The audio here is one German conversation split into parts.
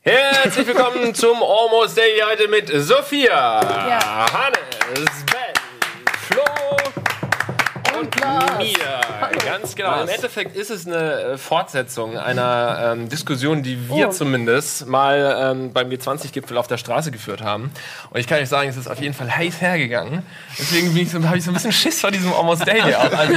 Herzlich willkommen zum Almost Daily heute mit Sophia, Hannes, Ben, Flo mir. Ganz genau. Im Endeffekt ist es eine äh, Fortsetzung einer ähm, Diskussion, die wir Oh. zumindest mal ähm, beim G20-Gipfel auf der Straße geführt haben. Und ich kann euch sagen, es ist auf jeden Fall heiß hergegangen. Deswegen so, habe ich so ein bisschen Schiss vor diesem Almost Daily. Also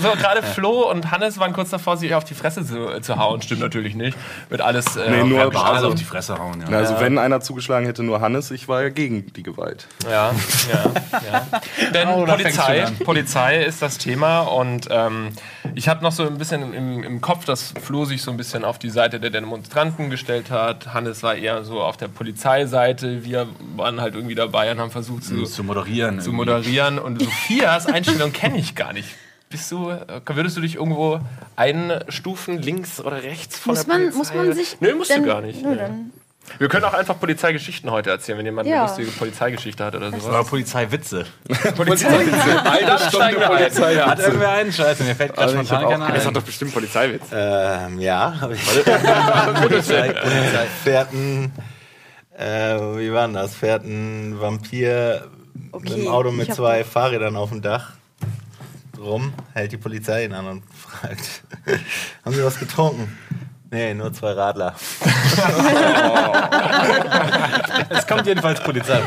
so gerade Flo und Hannes waren kurz davor, sich auf die Fresse zu, zu hauen. Stimmt natürlich nicht. Wird alles äh, Nee, nur also auf die Fresse hauen, ja. Na, Also wenn einer zugeschlagen hätte, nur Hannes, ich war ja gegen die Gewalt. Ja, ja, ja. Denn Oh, Polizei. Polizei ist das Thema und ähm, ich habe noch so ein bisschen im, im Kopf, dass Flo sich so ein bisschen auf die Seite der Demonstranten gestellt hat. Hannes war eher so auf der Polizeiseite. Wir waren halt irgendwie dabei und haben versucht zu, zu moderieren. zu moderieren. Und Sophias Einstellung kenne ich gar nicht. Bist du, äh, würdest du dich irgendwo einstufen, links oder rechts von Muss der man, Polizei? muss man sich. Nö, musst denn- du gar nicht. Nö, Nee. dann. Wir können auch einfach Polizeigeschichten heute erzählen, wenn jemand Ja. eine lustige Polizeigeschichte hat oder sowas. Oder Polizeiwitze. Eine Stunde Polizei, Hat irgendwer einen Scheiße? Mir fällt gerade Also spontan keiner Das ein. hat doch bestimmt Polizeiwitz. Ähm, ja, habe ich. Polizei, Polizei. Fährt ein, äh, wie war denn das? Fährt ein Vampir mit Okay, einem Auto ich mit zwei Fahrrädern auf dem Dach rum, hält die Polizei ihn an und fragt, haben Sie was getrunken? Nee, nur zwei Radler. Es kommt jedenfalls Polizei.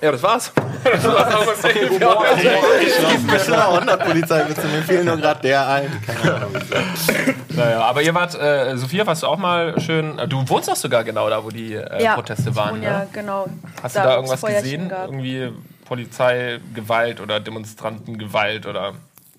Ja, das war's. Das war's auch was Es gibt bestimmt auch 100 Polizeiwitze, mir fiel nur gerade der ein. Keine Ahnung, naja, aber ihr wart, äh, Sophia, warst du auch mal schön. äh, Du wohnst doch sogar genau da, wo die äh, Ja, Proteste ich waren. wohne ja, Ne? genau. Hast du da irgendwas gesehen? gab. Irgendwie Polizeigewalt oder Demonstrantengewalt oder.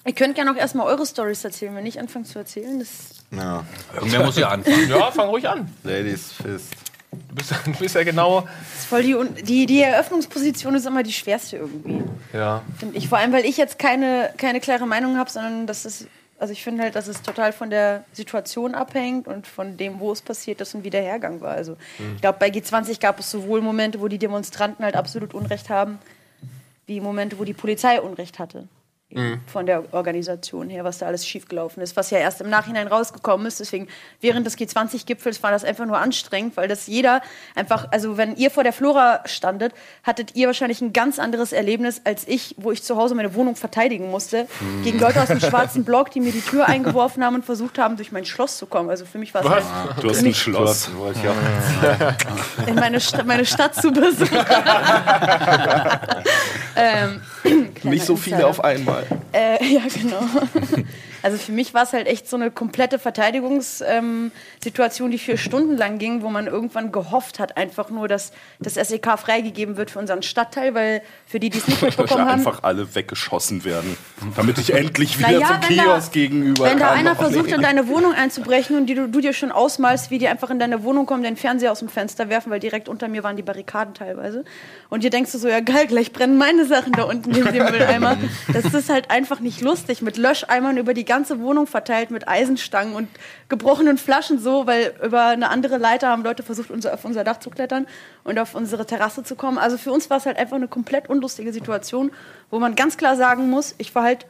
Ihr könnt gerne auch erstmal eure Stories erzählen. Wenn ich anfange zu erzählen, das. Ja, Irgendwer muss ja anfangen. Ja, fang ruhig an. Ladies Fist. Du bist, du bist ja genau. das ist voll die, die, die Eröffnungsposition ist immer die schwerste irgendwie. Ja. Finde ich. Vor allem, weil ich jetzt keine, keine klare Meinung habe, sondern das ist. Also ich finde halt, dass es total von der Situation abhängt und von dem, wo es passiert ist und wie der Hergang war. Also ich glaube, bei G20 gab es sowohl Momente, wo die Demonstranten halt absolut Unrecht haben, wie Momente, wo die Polizei Unrecht hatte. Von der Organisation her, was da alles schiefgelaufen ist, was ja erst im Nachhinein rausgekommen ist. Deswegen, während des G20-Gipfels war das einfach nur anstrengend, weil das jeder einfach, also wenn ihr vor der Flora standet, hattet ihr wahrscheinlich ein ganz anderes Erlebnis als ich, wo ich zu Hause meine Wohnung verteidigen musste, gegen Leute aus dem schwarzen Block, die mir die Tür eingeworfen haben und versucht haben, durch mein Schloss zu kommen. Also für mich war es halt, Du hast ein Schloss. In meine, Sta meine Stadt zu besuchen. ähm, Nicht so viele Insider. auf einmal. Äh, ja, genau. Also für mich war es halt echt so eine komplette Verteidigungssituation, ähm, die vier Stunden lang ging, wo man irgendwann gehofft hat, einfach nur, dass das SEK freigegeben wird für unseren Stadtteil, weil für die, die es nicht mitbekommen haben, einfach alle weggeschossen werden. Damit ich endlich wieder Naja, zum wenn da- Kiosk gegenüber wenn da kann. einer versucht, in deine Wohnung einzubrechen und die, du, du dir schon ausmalst, wie die einfach in deine Wohnung kommen, den Fernseher aus dem Fenster werfen, weil direkt unter mir waren die Barrikaden teilweise. Und dir denkst du so, ja geil, gleich brennen meine Sachen da unten neben dem Mülleimer. Das ist halt einfach nicht lustig. Mit Löscheimern über die ganze Wohnung verteilt, mit Eisenstangen und gebrochenen Flaschen so, weil über eine andere Leiter haben Leute versucht, unser, auf unser Dach zu klettern und auf unsere Terrasse zu kommen. Also für uns war es halt einfach eine komplett unlustige Situation, wo man ganz klar sagen muss, ich war halt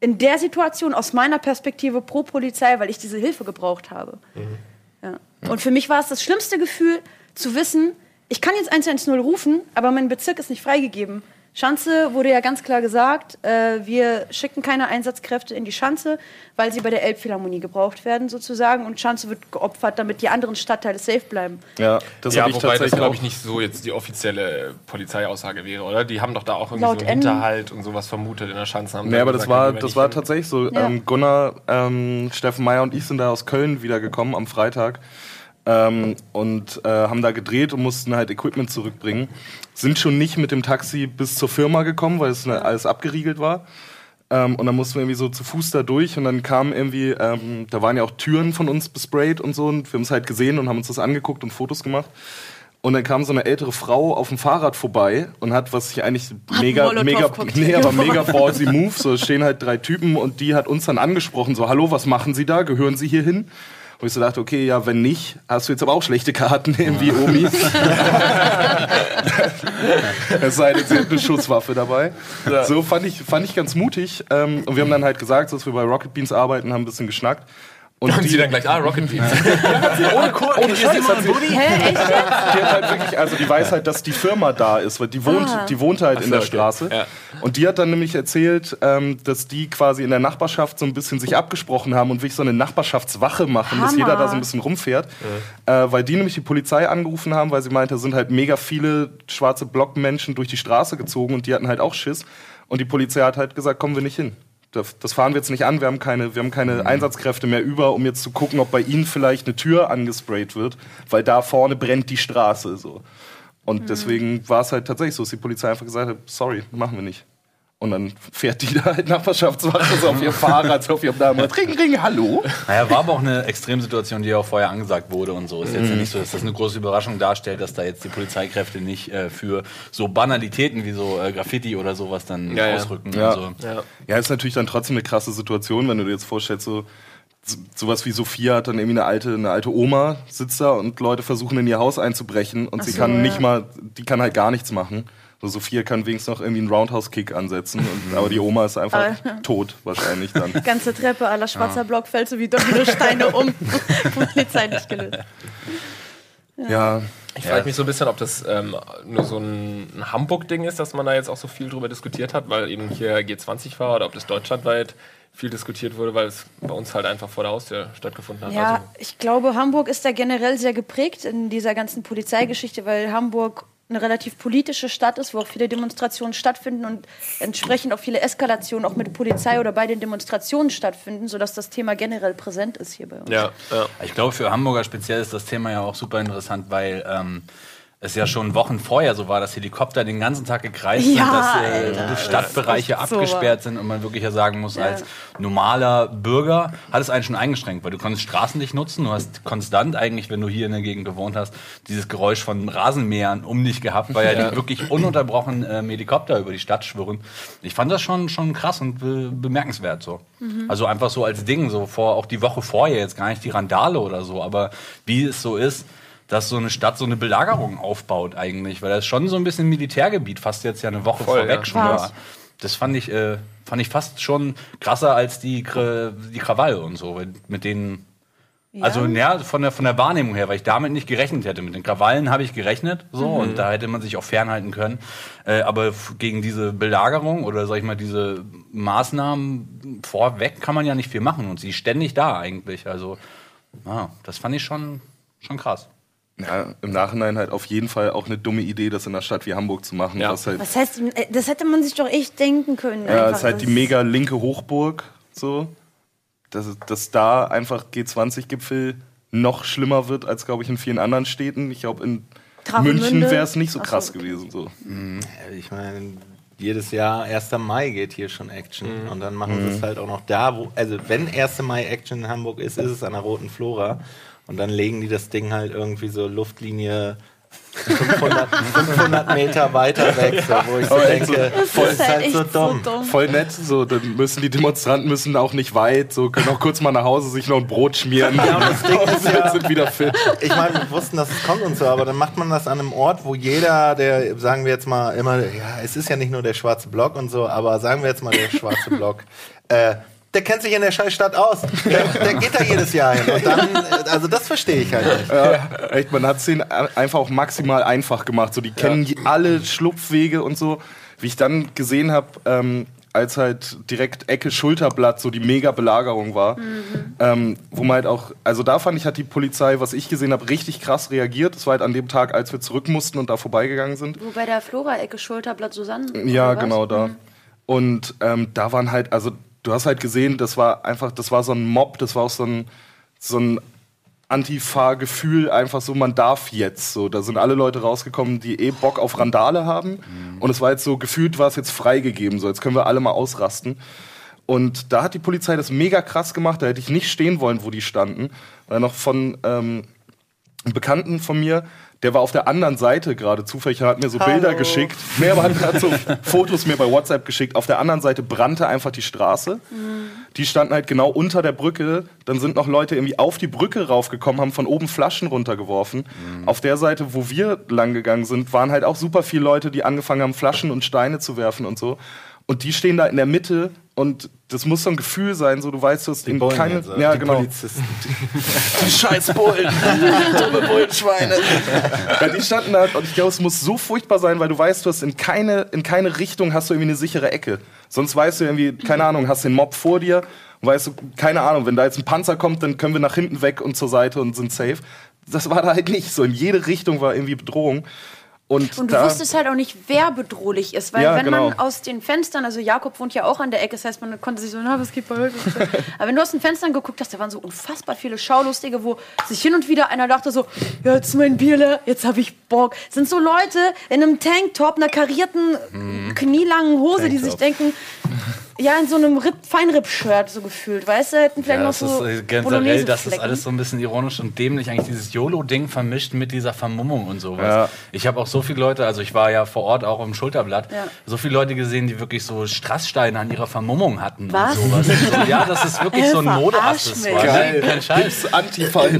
in der Situation aus meiner Perspektive pro Polizei, weil ich diese Hilfe gebraucht habe. Ja. Und für mich war es das schlimmste Gefühl, zu wissen, ich kann jetzt 110 rufen, aber mein Bezirk ist nicht freigegeben. Schanze wurde ja ganz klar gesagt, äh, wir schicken keine Einsatzkräfte in die Schanze, weil sie bei der Elbphilharmonie gebraucht werden sozusagen und Schanze wird geopfert, damit die anderen Stadtteile safe bleiben. Ja, das Ja, habe ich wobei das, tatsächlich glaube auch. ich, nicht so jetzt die offizielle Polizeiaussage wäre, oder? Die haben doch da auch irgendwie Laut so einen Hinterhalt und sowas vermutet in der Schanze. Haben Nee, aber das gesagt, war, wenn wir das war tatsächlich so. Ja. Ähm, Gunnar, ähm, Steffen Meyer und ich sind da aus Köln wiedergekommen am Freitag ähm, und äh, haben da gedreht und mussten halt Equipment zurückbringen. Sind schon nicht mit dem Taxi bis zur Firma gekommen, weil es ne, alles abgeriegelt war. Ähm, und dann mussten wir irgendwie so zu Fuß da durch und dann kam irgendwie, ähm, da waren ja auch Türen von uns besprayt und so und wir haben es halt gesehen und haben uns das angeguckt und Fotos gemacht. Und dann kam so eine ältere Frau auf dem Fahrrad vorbei und hat, was ich eigentlich mega, einen mega, Molotow-Cocktail nee, aber mega ballsy Move. So stehen halt drei Typen und die hat uns dann angesprochen, so, hallo, was machen Sie da? Gehören Sie hier hin? Wo ich so dachte, okay, ja, wenn nicht, hast du jetzt aber auch schlechte Karten, irgendwie Omi. es sei denn, sie hat eine Schusswaffe dabei. So fand ich, fand ich ganz mutig. Ähm, und wir haben dann halt gesagt, dass wir bei Rocket Beans arbeiten, haben ein bisschen geschnackt. Und Und sie dann gleich, ah, Rocket Beans. ohne, Kur ohne Scheiß hat sie, Hä, echt? die hat halt wirklich, also die weiß halt, dass die Firma da ist, weil die wohnt, Ah. die wohnt halt in der okay. Straße. Ja. Und die hat dann nämlich erzählt, ähm, dass die quasi in der Nachbarschaft so ein bisschen sich abgesprochen haben und wirklich so eine Nachbarschaftswache machen, dass Hammer. jeder da so ein bisschen rumfährt. Äh, weil die nämlich die Polizei angerufen haben, weil sie meinte, es sind halt mega viele schwarze Blockmenschen durch die Straße gezogen und die hatten halt auch Schiss. Und die Polizei hat halt gesagt, kommen wir nicht hin. Das fahren wir jetzt nicht an, wir haben keine, wir haben keine Einsatzkräfte mehr über, um jetzt zu gucken, ob bei ihnen vielleicht eine Tür angesprayt wird, weil da vorne brennt die Straße. So. Und deswegen war es halt tatsächlich so, dass die Polizei einfach gesagt hat, sorry, machen wir nicht. Und dann fährt die da halt Nachbarschaftswache so auf ihr Fahrrad, so auf ihrem Namen. Ring, ring, hallo. Naja, war aber auch eine Extremsituation, die ja auch vorher angesagt wurde und so. Ist jetzt ja nicht so, dass das eine große Überraschung darstellt, dass da jetzt die Polizeikräfte nicht äh, für so Banalitäten wie so äh, Graffiti oder sowas dann Ja, ja. ausrücken. Ja. Also, Ja. Ja, ist natürlich dann trotzdem eine krasse Situation, wenn du dir jetzt vorstellst, so so- sowas wie Sophia hat dann irgendwie eine alte, eine alte Oma sitzt da und Leute versuchen in ihr Haus einzubrechen und Ach sie so, kann ja. nicht mal, die kann halt gar nichts machen. So Sophia kann wenigstens noch irgendwie einen Roundhouse-Kick ansetzen, und, aber die Oma ist einfach tot wahrscheinlich dann. Ganze Treppe aller schwarzer Block fällt so wie Dominosteine um. Polizei nicht gelöst. Ja, Ich frage mich so ein bisschen, ob das ähm, nur so ein, ein Hamburg-Ding ist, dass man da jetzt auch so viel drüber diskutiert hat, weil eben hier G20 war oder ob das deutschlandweit viel diskutiert wurde, weil es bei uns halt einfach vor der Haustür stattgefunden hat. Ja, Also, ich glaube, Hamburg ist da generell sehr geprägt in dieser ganzen Polizeigeschichte, weil Hamburg eine relativ politische Stadt ist, wo auch viele Demonstrationen stattfinden und entsprechend auch viele Eskalationen auch mit Polizei oder bei den Demonstrationen stattfinden, sodass das Thema generell präsent ist hier bei uns. ja, ja. Ich glaube, für Hamburger speziell ist das Thema ja auch super interessant, weil ähm, es ja schon Wochen vorher so war, dass Helikopter den ganzen Tag gekreist Ja, sind, dass Alter, äh, Stadtbereiche das ist so abgesperrt sind und man wirklich ja sagen muss, Ja. als normaler Bürger hat es einen schon eingeschränkt, weil du konntest Straßen nicht nutzen, du hast konstant eigentlich, wenn du hier in der Gegend gewohnt hast, dieses Geräusch von Rasenmähern um dich gehabt, weil ja, die wirklich ununterbrochen ähm, Helikopter über die Stadt schwirren. Ich fand das schon, schon krass und be bemerkenswert so. Also einfach so als Ding, so vor, auch die Woche vorher, jetzt gar nicht die Randale oder so, aber wie es so ist, dass so eine Stadt so eine Belagerung aufbaut eigentlich, weil das ist schon so ein bisschen Militärgebiet, fast jetzt ja eine Woche Voll, vorweg ja. schon war. Das fand ich, äh, fand ich fast schon krasser als die, die Krawall und so, mit denen also ja, von der, von der Wahrnehmung her, weil ich damit nicht gerechnet hätte. Mit den Krawallen habe ich gerechnet, so, Mhm. und da hätte man sich auch fernhalten können. Äh, aber gegen diese Belagerung oder sag ich mal, diese Maßnahmen vorweg kann man ja nicht viel machen und sie ist ständig da eigentlich. Also, ja, das fand ich schon, schon krass. Ja, im Nachhinein halt auf jeden Fall auch eine dumme Idee, das in einer Stadt wie Hamburg zu machen. Ja. Was halt, Was heißt, das hätte man sich doch echt denken können. ja, einfach. ist halt die mega linke Hochburg, so. Dass, dass da einfach G20-Gipfel noch schlimmer wird als, glaube ich, in vielen anderen Städten. Ich glaube, in? München wäre es nicht so Ach so, krass okay. gewesen. So. Ich meine, jedes Jahr 1. Mai geht hier schon Action. Und dann machen sie es halt auch noch da, wo. Also, wenn 1. Mai Action in Hamburg ist, ist es an der Roten Flora. Und dann legen die das Ding halt irgendwie so Luftlinie 500, 500 Meter weiter weg, so, wo ich so Aber denke, Das voll ist halt echt so dumm. Voll nett, so, dann müssen die Demonstranten müssen auch nicht weit, so können auch kurz mal nach Hause sich noch ein Brot schmieren. Ja, und das Ding ist ja- sind wieder fit. Ich meine, wir wussten, dass es kommt und so, aber dann macht man das an einem Ort, wo jeder, der, sagen wir jetzt mal immer, ja, es ist ja nicht nur der schwarze Block und so, aber sagen wir jetzt mal der schwarze Block, äh, der kennt sich in der Scheißstadt aus. Der, der geht da jedes Jahr hin. Und dann, äh, also das verstehe ich halt nicht. Ja, echt, man hat es denen einfach auch maximal einfach gemacht. So, die kennen je- alle Schlupfwege und so. Wie ich dann gesehen habe, ähm, als halt direkt Ecke Schulterblatt so die Mega-Belagerung war, ähm, wo man halt auch, also da fand ich, hat die Polizei, was ich gesehen habe, richtig krass reagiert. Das war halt an dem Tag, als wir zurück mussten und da vorbeigegangen sind. Wo bei der Flora-Ecke Schulterblatt Susanne. Ja, genau da. Und ähm, da waren halt, also du hast halt gesehen, das war einfach, das war so ein Mob, das war auch so ein, so ein Antifa-Gefühl, einfach so, man darf jetzt. So, da sind alle Leute rausgekommen, die eh Bock auf Randale haben. Und es war jetzt so, gefühlt war es jetzt freigegeben, so, jetzt können wir alle mal ausrasten. Und da hat die Polizei das mega krass gemacht, da hätte ich nicht stehen wollen, wo die standen. Weil noch von ähm, einem Bekannten von mir, der war auf der anderen Seite gerade zufällig, hat mir so Hallo. Bilder geschickt. Aber hat, so Fotos mir bei WhatsApp geschickt. Auf der anderen Seite brannte einfach die Straße. Die standen halt genau unter der Brücke. Dann sind noch Leute irgendwie auf die Brücke raufgekommen, haben von oben Flaschen runtergeworfen. Mhm. Auf der Seite, wo wir lang gegangen sind, waren halt auch super viele Leute, die angefangen haben, Flaschen und Steine zu werfen und so. Und die stehen da in der Mitte und das muss so ein Gefühl sein, so du weißt, du hast in Bullen keine, oder? ja Die genau, Polizisten. die scheiß Bullen, dumme Bullenschweine. ja, die standen da und ich glaube, es muss so furchtbar sein, weil du weißt, du hast in keine, in keine Richtung hast du irgendwie eine sichere Ecke. Sonst weißt du irgendwie, keine Ahnung, hast den Mob vor dir und weißt du, keine Ahnung, wenn da jetzt ein Panzer kommt, dann können wir nach hinten weg und zur Seite und sind safe. Das war da halt nicht so. In jede Richtung war irgendwie Bedrohung. Und, Und du da, wusstest halt auch nicht, wer bedrohlich ist. Weil Ja, wenn genau. man aus den Fenstern, also Jakob wohnt ja auch an der Ecke, das heißt, man konnte sich so, na, was geht bei euch? Aber wenn du aus den Fenstern geguckt hast, da waren so unfassbar viele Schaulustige, wo sich hin und wieder einer dachte so, ja, jetzt ist mein Bier leer, jetzt habe ich Bock. Das sind so Leute in einem Tanktop, einer karierten, knielangen Hose, die sich denken, ja, in so einem Ripp, Feinripp-Shirt so gefühlt, weißt du, hätten vielleicht Ja, noch das so ist äh, generell, das ist alles so ein bisschen ironisch und dämlich, eigentlich dieses YOLO-Ding vermischt mit dieser Vermummung und sowas. Ja. Ich habe auch so viele Leute, also ich war ja vor Ort auch im Schulterblatt, Ja. so viele Leute gesehen, die wirklich so Strasssteine an ihrer Vermummung hatten. Was? Und sowas. So, ja, das ist wirklich so ein Modeaccessoire. mich. Nee, kein Scheiß.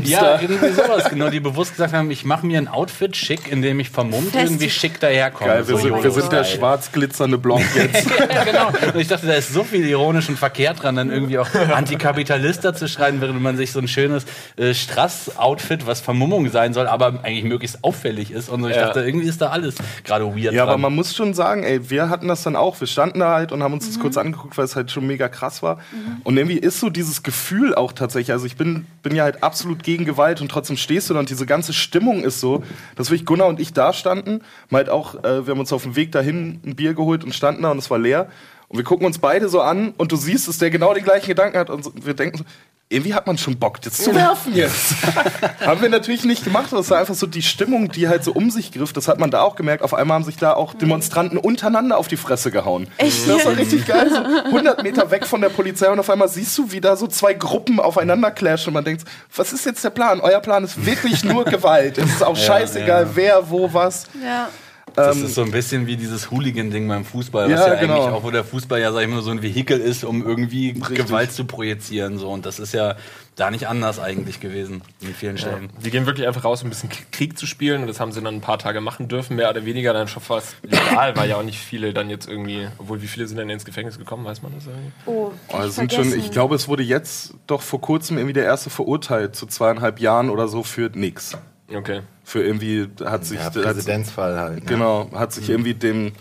Ja, irgendwie sowas, genau, die bewusst gesagt haben, ich mache mir ein Outfit schick, in dem ich vermummt Fest- irgendwie schick daherkomme. Geil, wir, so sind, wir sind der schwarz glitzernde Block jetzt. ja, genau. Und ich dachte, da ist so viel ironisch und verkehrt dran, dann irgendwie auch Antikapitalist zu schreiben, während man sich so ein schönes äh, Strass-Outfit, was Vermummung sein soll, aber eigentlich möglichst auffällig ist. Und so. ich Ja. dachte, irgendwie ist da alles gerade weird. Ja, aber dran. man muss schon sagen, ey, wir hatten das dann auch. Wir standen da halt und haben uns das kurz angeguckt, weil es halt schon mega krass war. Und irgendwie ist so dieses Gefühl auch tatsächlich. Also ich bin, bin ja halt absolut gegen Gewalt und trotzdem stehst du da und diese ganze Stimmung ist so, dass wirklich Gunnar und ich da standen. Mal halt auch, äh, wir haben uns auf dem Weg dahin ein Bier geholt und standen da und es war leer. Und wir gucken uns beide so an und du siehst, dass der genau die gleichen Gedanken hat und so, wir denken so, irgendwie hat man schon Bock, das zu werfen jetzt. haben wir natürlich nicht gemacht, es war einfach so die Stimmung, die halt so um sich griff. Das hat man da auch gemerkt. Auf einmal haben sich da auch Demonstranten untereinander auf die Fresse gehauen. Echt? Das war richtig geil. So 100 Meter weg von der Polizei und auf einmal siehst du, wie da so zwei Gruppen aufeinander clashen und man denkt, was ist jetzt der Plan? Euer Plan ist wirklich nur Gewalt. Es ist auch scheißegal, ja. wer, wo, was. Ja. Das ist so ein bisschen wie dieses Hooligan-Ding beim Fußball, was Ja, ja, genau. eigentlich auch, wo der Fußball ja, sag ich mal, so ein Vehikel ist, um irgendwie Gewalt zu projizieren. So. Und das ist ja da nicht anders eigentlich gewesen in vielen Stellen. Die gehen wirklich einfach raus, um ein bisschen Krieg zu spielen und das haben sie dann ein paar Tage machen dürfen, mehr oder weniger dann schon fast legal, weil ja auch nicht viele dann jetzt irgendwie, obwohl wie viele sind denn ins Gefängnis gekommen, weiß man das irgendwie? Oh, Oh, sind schon, ich glaube, es wurde jetzt doch vor kurzem irgendwie der erste verurteilt zu zweieinhalb Jahren oder so für nix. Okay. Für irgendwie hat sich Ja, Präzedenzfall halt. Ne? Genau, hat sich irgendwie dem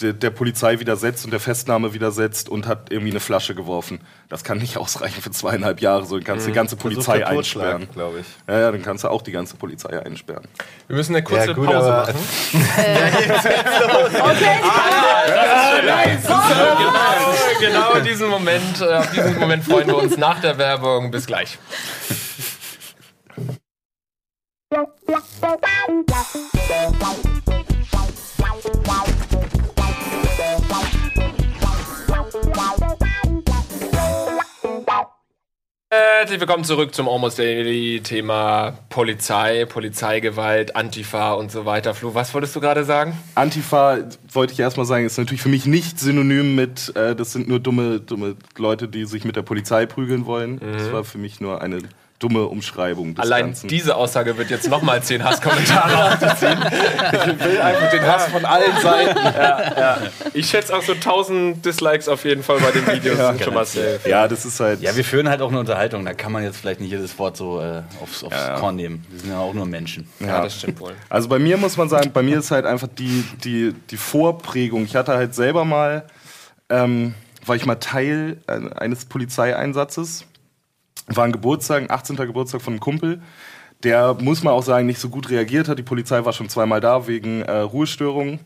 der, der Polizei widersetzt und der Festnahme widersetzt und hat irgendwie eine Flasche geworfen. Das kann nicht ausreichen für zweieinhalb Jahre. So, dann kannst du die ganze Polizei einsperren. glaube ich. Ja, ja, dann kannst du auch die ganze Polizei einsperren. Wir müssen eine kurze Ja, gut, Pause machen. Okay, Genau, genau diesen Moment, äh, auf diesen Moment freuen wir uns nach der Werbung. Bis gleich. Herzlich willkommen zurück zum Almost Daily Thema Polizei, Polizeigewalt, Antifa und so weiter. Flo, was wolltest du gerade sagen? Antifa, wollte ich erstmal sagen, ist natürlich für mich nicht synonym mit, äh, das sind nur dumme, dumme Leute, die sich mit der Polizei prügeln wollen. Das war für mich nur eine dumme Umschreibung des Allein Ganzen. diese Aussage wird jetzt nochmal zehn Hasskommentare aufziehen. ich will einfach den Hass von allen Seiten. Ich schätze auch so 1000 Dislikes auf jeden Fall bei den Videos. sind schon mal safe. Ja, das ist halt. Ja, wir führen halt auch eine Unterhaltung. Da kann man jetzt vielleicht nicht jedes Wort so äh, aufs, aufs Korn nehmen. Wir sind ja auch nur Menschen. Ja, das stimmt wohl. Also bei mir muss man sagen, bei mir ist halt einfach die, die, die Vorprägung. Ich hatte halt selber mal, ähm, war ich mal Teil äh, eines Polizeieinsatzes. War ein Geburtstag, ein 18. Geburtstag von einem Kumpel. Der, muss man auch sagen, nicht so gut reagiert hat. Die Polizei war schon zweimal da wegen äh, Ruhestörungen.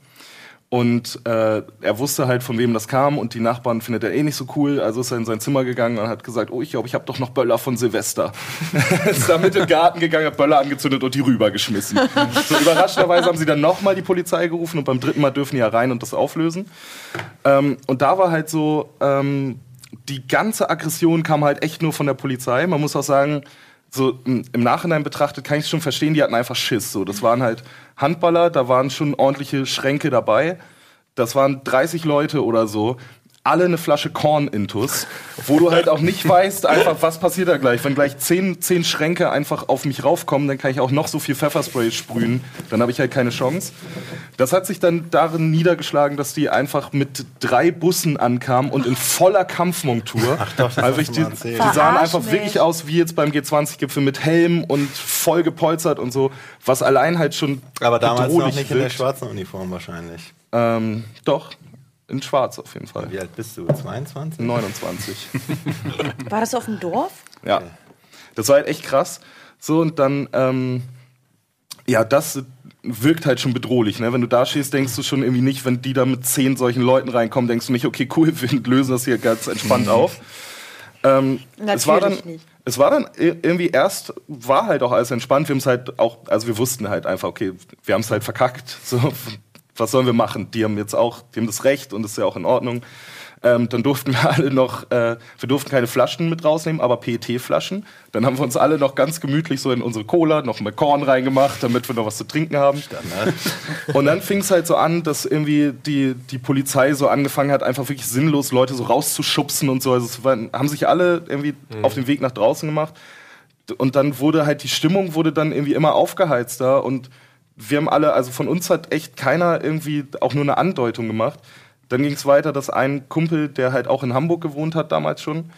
Und äh, er wusste halt, von wem das kam und die Nachbarn findet er eh nicht so cool. Also ist er in sein Zimmer gegangen und hat gesagt, oh, ich glaube, ich habe doch noch Böller von Silvester. ist damit in den Garten gegangen, hat Böller angezündet und die rübergeschmissen. so überraschenderweise haben sie dann nochmal die Polizei gerufen und beim dritten Mal dürfen die ja rein und das auflösen. Ähm, und da war halt so, ähm, die ganze Aggression kam halt echt nur von der Polizei. Man muss auch sagen, so im im Nachhinein betrachtet kann ich schon verstehen, die hatten einfach Schiss. So, das waren halt Handballer, da waren schon ordentliche Schränke dabei. Das waren 30 Leute oder so. Alle eine Flasche Korn-Intus, wo du halt auch nicht weißt, einfach, was passiert da gleich. Wenn gleich zehn, zehn Schränke einfach auf mich raufkommen, dann kann ich auch noch so viel Pfefferspray sprühen. Dann habe ich halt keine Chance. Das hat sich dann darin niedergeschlagen, dass die einfach mit drei Bussen ankamen und in voller Kampfmontur. Ach doch, das also ich, die, die sahen einfach mich. wirklich aus wie jetzt beim G20-Gipfel mit Helm und voll gepolstert und so, was allein halt schon Aber damals noch nicht in der wirkt. schwarzen Uniform wahrscheinlich. Ähm, doch, in schwarz auf jeden Fall. Wie alt bist du? 22? 29. War das auf dem Dorf? Ja. Das war halt echt krass. So, und dann, ähm, ja, das wirkt halt schon bedrohlich. Ne? Wenn du da stehst, denkst du schon irgendwie nicht, wenn die da mit zehn solchen Leuten reinkommen, denkst du nicht, okay, cool, wir lösen das hier ganz entspannt auf. Ähm, es war dann, Natürlich nicht. es war dann irgendwie erst, war halt auch alles entspannt. Wir haben es halt auch, also wir wussten halt einfach, okay, wir haben es halt verkackt. So, was sollen wir machen? Die haben jetzt auch, die haben das Recht und das ist ja auch in Ordnung. Ähm, dann durften wir alle noch, äh, wir durften keine Flaschen mit rausnehmen, aber PET-Flaschen. Dann haben wir uns alle noch ganz gemütlich so in unsere Cola noch mit Korn reingemacht, damit wir noch was zu trinken haben. Und dann fing es halt so an, dass irgendwie die, die Polizei so angefangen hat, einfach wirklich sinnlos Leute so rauszuschubsen und so. Also es waren, haben sich alle irgendwie auf den Weg nach draußen gemacht. Und dann wurde halt die Stimmung wurde dann irgendwie immer aufgeheizter und wir haben alle, also von uns hat echt keiner irgendwie auch nur eine Andeutung gemacht. Dann ging es weiter, dass ein Kumpel, der halt auch in Hamburg gewohnt hat damals schon,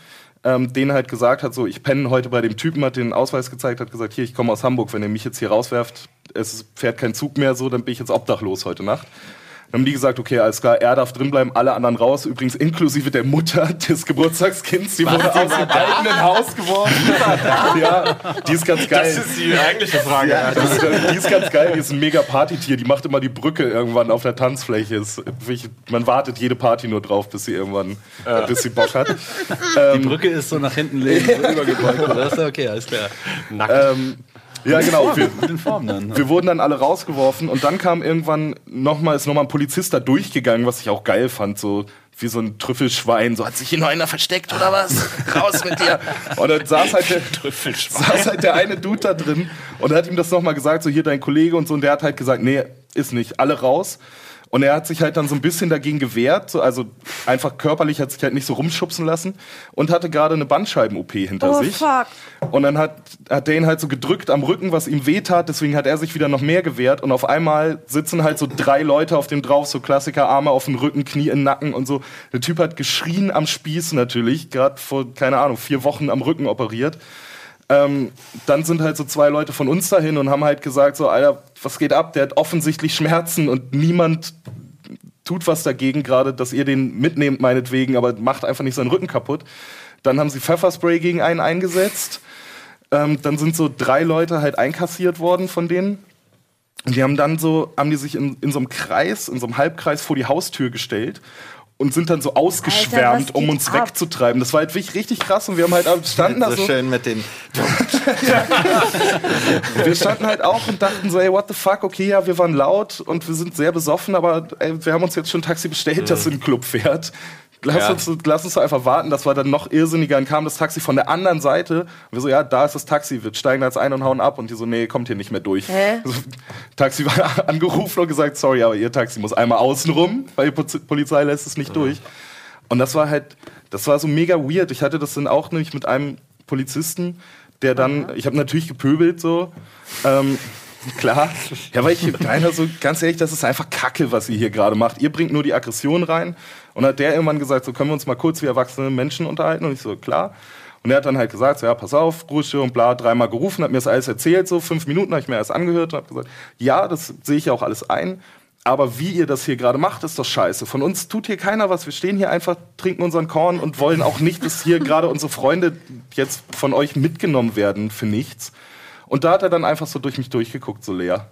ähm, den halt gesagt hat, so ich penne heute bei dem Typen, hat den Ausweis gezeigt, hat gesagt, hier, ich komme aus Hamburg, wenn ihr mich jetzt hier rauswerft, es fährt kein Zug mehr, so, dann bin ich jetzt obdachlos heute Nacht. Dann haben die gesagt, okay, alles klar, er darf drinbleiben, alle anderen raus. Übrigens inklusive der Mutter des Geburtstagskinds, die wurde aus dem eigenen Haus geworfen. Ja, die ist ganz geil. Das ist die eigentliche Frage. Die ist, die ist ganz geil, die ist ein mega Partytier. Die macht immer die Brücke irgendwann auf der Tanzfläche. Ist man wartet jede Party nur drauf, bis sie irgendwann, äh, bis sie Bock hat. Die Brücke ist so nach hinten legen, so übergebeugt. oder? Das ist ja okay, alles klar. Ähm, ja, genau. Wir, wir wurden dann alle rausgeworfen und dann kam irgendwann nochmal, ist nochmal ein Polizist da durchgegangen, was ich auch geil fand, so wie so ein Trüffelschwein. So hat sich hier noch einer versteckt oder was? Raus mit dir. Und dann saß halt der, saß halt der eine Dude da drin und hat ihm das nochmal gesagt, so hier dein Kollege und so. Und der hat halt gesagt, nee, ist nicht, alle raus. Und er hat sich halt dann so ein bisschen dagegen gewehrt, so, also einfach körperlich hat sich halt nicht so rumschubsen lassen und hatte gerade eine Bandscheiben-OP hinter Oh, sich. fuck. Und dann hat, hat der ihn halt so gedrückt am Rücken, was ihm wehtat, deswegen hat er sich wieder noch mehr gewehrt und auf einmal sitzen halt so drei Leute auf dem drauf, so Klassiker, Arme auf dem Rücken, Knie in den Nacken und so. Der Typ hat geschrien am Spieß natürlich, gerade vor, keine Ahnung, vier Wochen am Rücken operiert. Ähm, dann sind halt so zwei Leute von uns dahin und haben halt gesagt, so, Alter, was geht ab? Der hat offensichtlich Schmerzen und niemand tut was dagegen, gerade, dass ihr den mitnehmt, meinetwegen, aber macht einfach nicht seinen Rücken kaputt. Dann haben sie Pfefferspray gegen einen eingesetzt. Ähm, dann sind so drei Leute halt einkassiert worden von denen. Und die haben dann so, haben die sich in, in so einem Kreis, in so einem Halbkreis vor die Haustür gestellt und sind dann so ausgeschwärmt, was um uns ab? wegzutreiben. Das war halt wirklich richtig krass und wir haben halt standen da so so, schön mit den. wir standen halt auch und dachten so, ey, what the fuck, okay, ja, wir waren laut und wir sind sehr besoffen, aber ey, wir haben uns jetzt schon ein Taxi bestellt, das in den Club fährt. Lass, Ja. uns, lass uns doch einfach warten. Das war dann noch irrsinniger. Dann kam das Taxi von der anderen Seite. Und wir so, ja, da ist das Taxi. Wir steigen da jetzt ein und hauen ab. Und die so, nee, kommt hier nicht mehr durch. Hä? Also, Taxi war angerufen und gesagt, sorry, aber ihr Taxi muss einmal außen rum, weil die Polizei lässt es nicht durch. Und das war halt, das war so mega weird. Ich hatte das dann auch nämlich mit einem Polizisten, der dann, ich habe natürlich gepöbelt so. Ähm, klar. Ja, weil ich meiner so, ganz ehrlich, das ist einfach Kacke, was ihr hier gerade macht. Ihr bringt nur die Aggression rein. Und hat der irgendwann gesagt, so können wir uns mal kurz wie erwachsene Menschen unterhalten. Und ich so, klar. Und er hat dann halt gesagt, so, ja, pass auf, Ruhe und bla, dreimal gerufen, hat mir das alles erzählt, so fünf Minuten habe ich mir erst angehört und habe gesagt, ja, das sehe ich auch alles ein. Aber wie ihr das hier gerade macht, ist doch scheiße. Von uns tut hier keiner was. Wir stehen hier einfach, trinken unseren Korn und wollen auch nicht, dass hier gerade unsere Freunde jetzt von euch mitgenommen werden für nichts. Und da hat er dann einfach so durch mich durchgeguckt, so leer.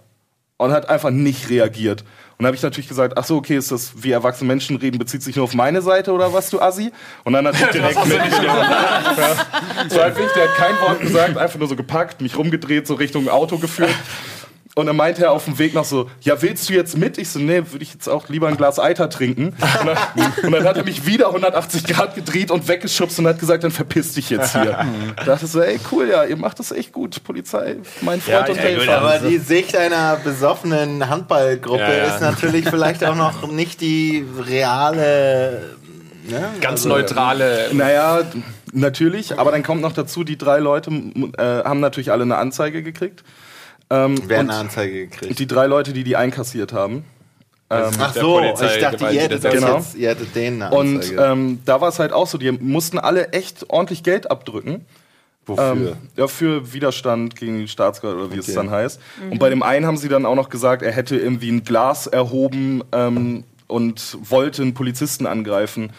Und hat einfach nicht reagiert. Und dann habe ich natürlich gesagt, ach so, okay, ist das, wie erwachsene Menschen reden, bezieht sich nur auf meine Seite oder was, du Assi? Und dann hat er direkt mitgenommen. Ja. War halt wichtig, der hat kein Wort gesagt, einfach nur so gepackt, mich rumgedreht, so Richtung Auto geführt. Und dann meinte er auf dem Weg noch so, ja, willst du jetzt mit? Ich so, nee, würde ich jetzt auch lieber ein Glas Eiter trinken. Und dann, und dann hat er mich wieder 180 Grad gedreht und weggeschubst und hat gesagt, dann verpiss dich jetzt hier. Da dachte ich so, ey, cool, ja, ihr macht das echt gut. Polizei, mein Freund und ja, gut, Helfer. Aber die Sicht einer besoffenen Handballgruppe Ja, ja. ist natürlich vielleicht auch noch nicht die reale Ne? Ganz Also, neutrale. Naja, natürlich, aber dann kommt noch dazu, die drei Leute äh, haben natürlich alle eine Anzeige gekriegt. Ähm, Wer und eine Anzeige gekriegt? die drei Leute, die die einkassiert haben. Ach der so, Polizei ich dachte, ihr hättet, das Genau. jetzt, ihr hättet denen eine Und Anzeige. ähm, da war es halt auch so, die mussten alle echt ordentlich Geld abdrücken. Wofür? Ähm, ja, für Widerstand gegen die Staatsgewalt oder wie es Okay. dann heißt. Und bei dem einen haben sie dann auch noch gesagt, er hätte irgendwie ein Glas erhoben ähm, und wollte einen Polizisten angreifen,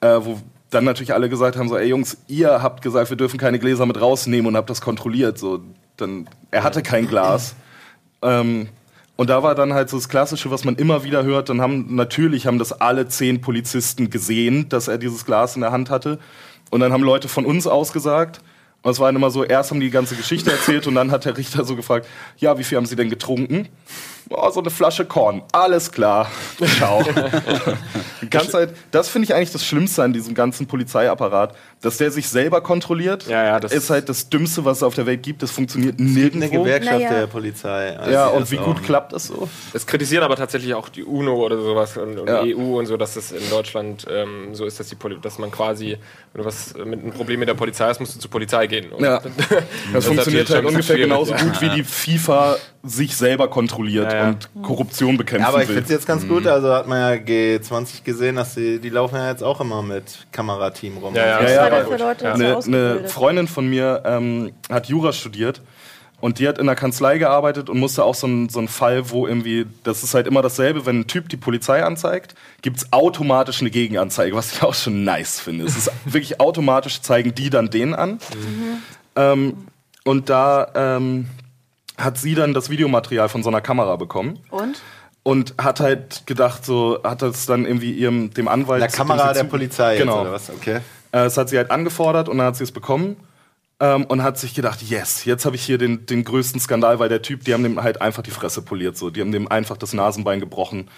äh, wo dann natürlich alle gesagt haben, so, ey Jungs, ihr habt gesagt, wir dürfen keine Gläser mit rausnehmen und habt das kontrolliert. So, dann, er hatte kein Glas. Ähm, und da war dann halt so das Klassische, was man immer wieder hört. Dann haben natürlich haben das alle zehn Polizisten gesehen, dass er dieses Glas in der Hand hatte. Und dann haben Leute von uns ausgesagt. Und es war dann immer so, erst haben die die ganze Geschichte erzählt und dann hat der Richter so gefragt, ja, wie viel haben sie denn getrunken? Oh, so eine Flasche Korn. Alles klar. Ciao. Ganze Zeit, das finde ich eigentlich das Schlimmste an diesem ganzen Polizeiapparat, dass der sich selber kontrolliert. Ja, ja, das- ist halt das Dümmste, was es auf der Welt gibt. Das funktioniert eine nirgendwo. Gewerkschaft Naja. der Polizei. Also Ja, das und wie auch. gut klappt das so? Es kritisieren aber tatsächlich auch die UNO oder sowas und, und Ja. die EU und so, dass es in Deutschland ähm, so ist, dass, die Poli dass man quasi, wenn du was mit einem Problem mit der Polizei hast, musst du zur Polizei gehen. Und Ja. Das, funktioniert natürlich halt schon ungefähr genauso gut, wie die FIFA sich selber kontrolliert Ja, ja. und Korruption bekämpfen Ja, aber ich finde es jetzt ganz gut. Also hat man ja G20 gesehen, dass die, die laufen ja jetzt auch immer mit Kamerateam rum. Ja, ja. Also, Ja, ja, eine. Freundin von mir ähm, hat Jura studiert und die hat in der Kanzlei gearbeitet und musste auch so einen so Fall, wo irgendwie, das ist halt immer dasselbe, wenn ein Typ die Polizei anzeigt, gibt es automatisch eine Gegenanzeige, was ich auch schon nice finde. Es ist wirklich automatisch, zeigen die dann den an. Ähm, und da ähm, hat sie dann das Videomaterial von so einer Kamera bekommen Und? und hat halt gedacht, so hat das dann irgendwie ihrem dem Anwalt Der Kamera der Polizei jetzt, genau oder was? Okay. äh, Das hat sie halt angefordert und dann hat sie es bekommen ähm, und hat sich gedacht, yes, jetzt habe ich hier den, den größten Skandal, weil der Typ, die haben dem halt einfach die Fresse poliert, so, die haben dem einfach das Nasenbein gebrochen.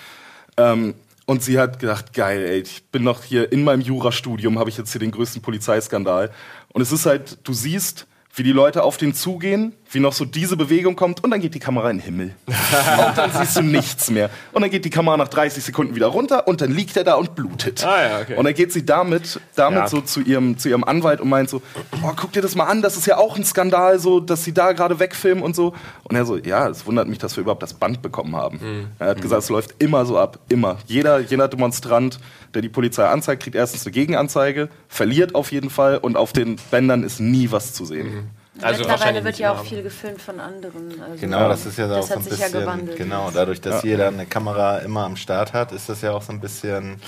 Ähm, und sie hat gedacht, geil, ey, ich bin noch hier in meinem Jurastudium, habe ich jetzt hier den größten Polizeiskandal. Und es ist halt, du siehst, wie die Leute auf den zugehen, wie noch so diese Bewegung kommt und dann geht die Kamera in den Himmel. und dann siehst du nichts mehr. Und dann geht die Kamera nach 30 Sekunden wieder runter und dann liegt er da und blutet. Ah, ja, okay. Und dann geht sie damit, damit Ja. so zu ihrem, zu ihrem Anwalt und meint so, oh, guck dir das mal an, das ist ja auch ein Skandal, so, dass sie da gerade wegfilmen und so. Und er so, ja, es wundert mich, dass wir überhaupt das Band bekommen haben. Mhm. Er hat gesagt, es läuft immer so ab, immer. Jeder, jeder Demonstrant, der die Polizei anzeigt, kriegt erstens eine Gegenanzeige, verliert auf jeden Fall und auf den Bändern ist nie was zu sehen. Mhm. Also Mittlerweile wird ja auch viel gefilmt von anderen. Also Genau, das ist ja das auch hat so ein ja bisschen, gewandelt. genau, dadurch, dass jeder eine Kamera immer am Start hat, ist das ja auch so ein bisschen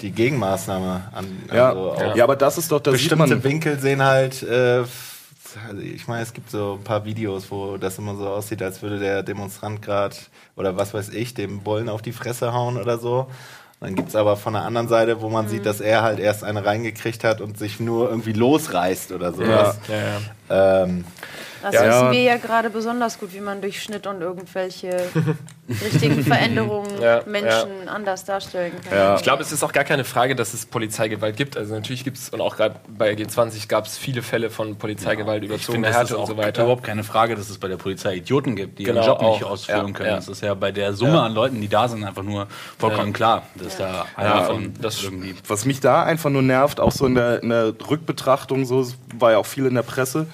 die Gegenmaßnahme an, Ja, also auch ja. aber das ist doch, das sieht bestimmte man. Winkel sehen halt, äh, also ich meine, es gibt so ein paar Videos, wo das immer so aussieht, als würde der Demonstrant gerade oder was weiß ich, dem Bullen auf die Fresse hauen oder so. Dann gibt es aber von der anderen Seite, wo man Mhm. sieht, dass er halt erst eine reingekriegt hat und sich nur irgendwie losreißt oder Ja. sowas. Ja, ja. Ähm, Das Ja. wissen wir ja gerade besonders gut, wie man durch Schnitt und irgendwelche richtigen Veränderungen Ja, Menschen anders darstellen kann. Ja. Ich glaube, es ist auch gar keine Frage, dass es Polizeigewalt gibt. Also natürlich gibt es, und auch gerade bei G20 gab es viele Fälle von Polizeigewalt, Ich überzogene finde, das ist Härte und so weiter. überhaupt keine Frage, dass es bei der Polizei Idioten gibt, die Genau, ihren Job nicht auch. ausführen Ja, können. ja. Das ist ja bei der Summe Ja. an Leuten, die da sind, einfach nur vollkommen klar, dass da einer Ja, von das- irgendwie Was mich da einfach nur nervt, auch so in der, in der Rückbetrachtung, so war ja auch viel in der Presse,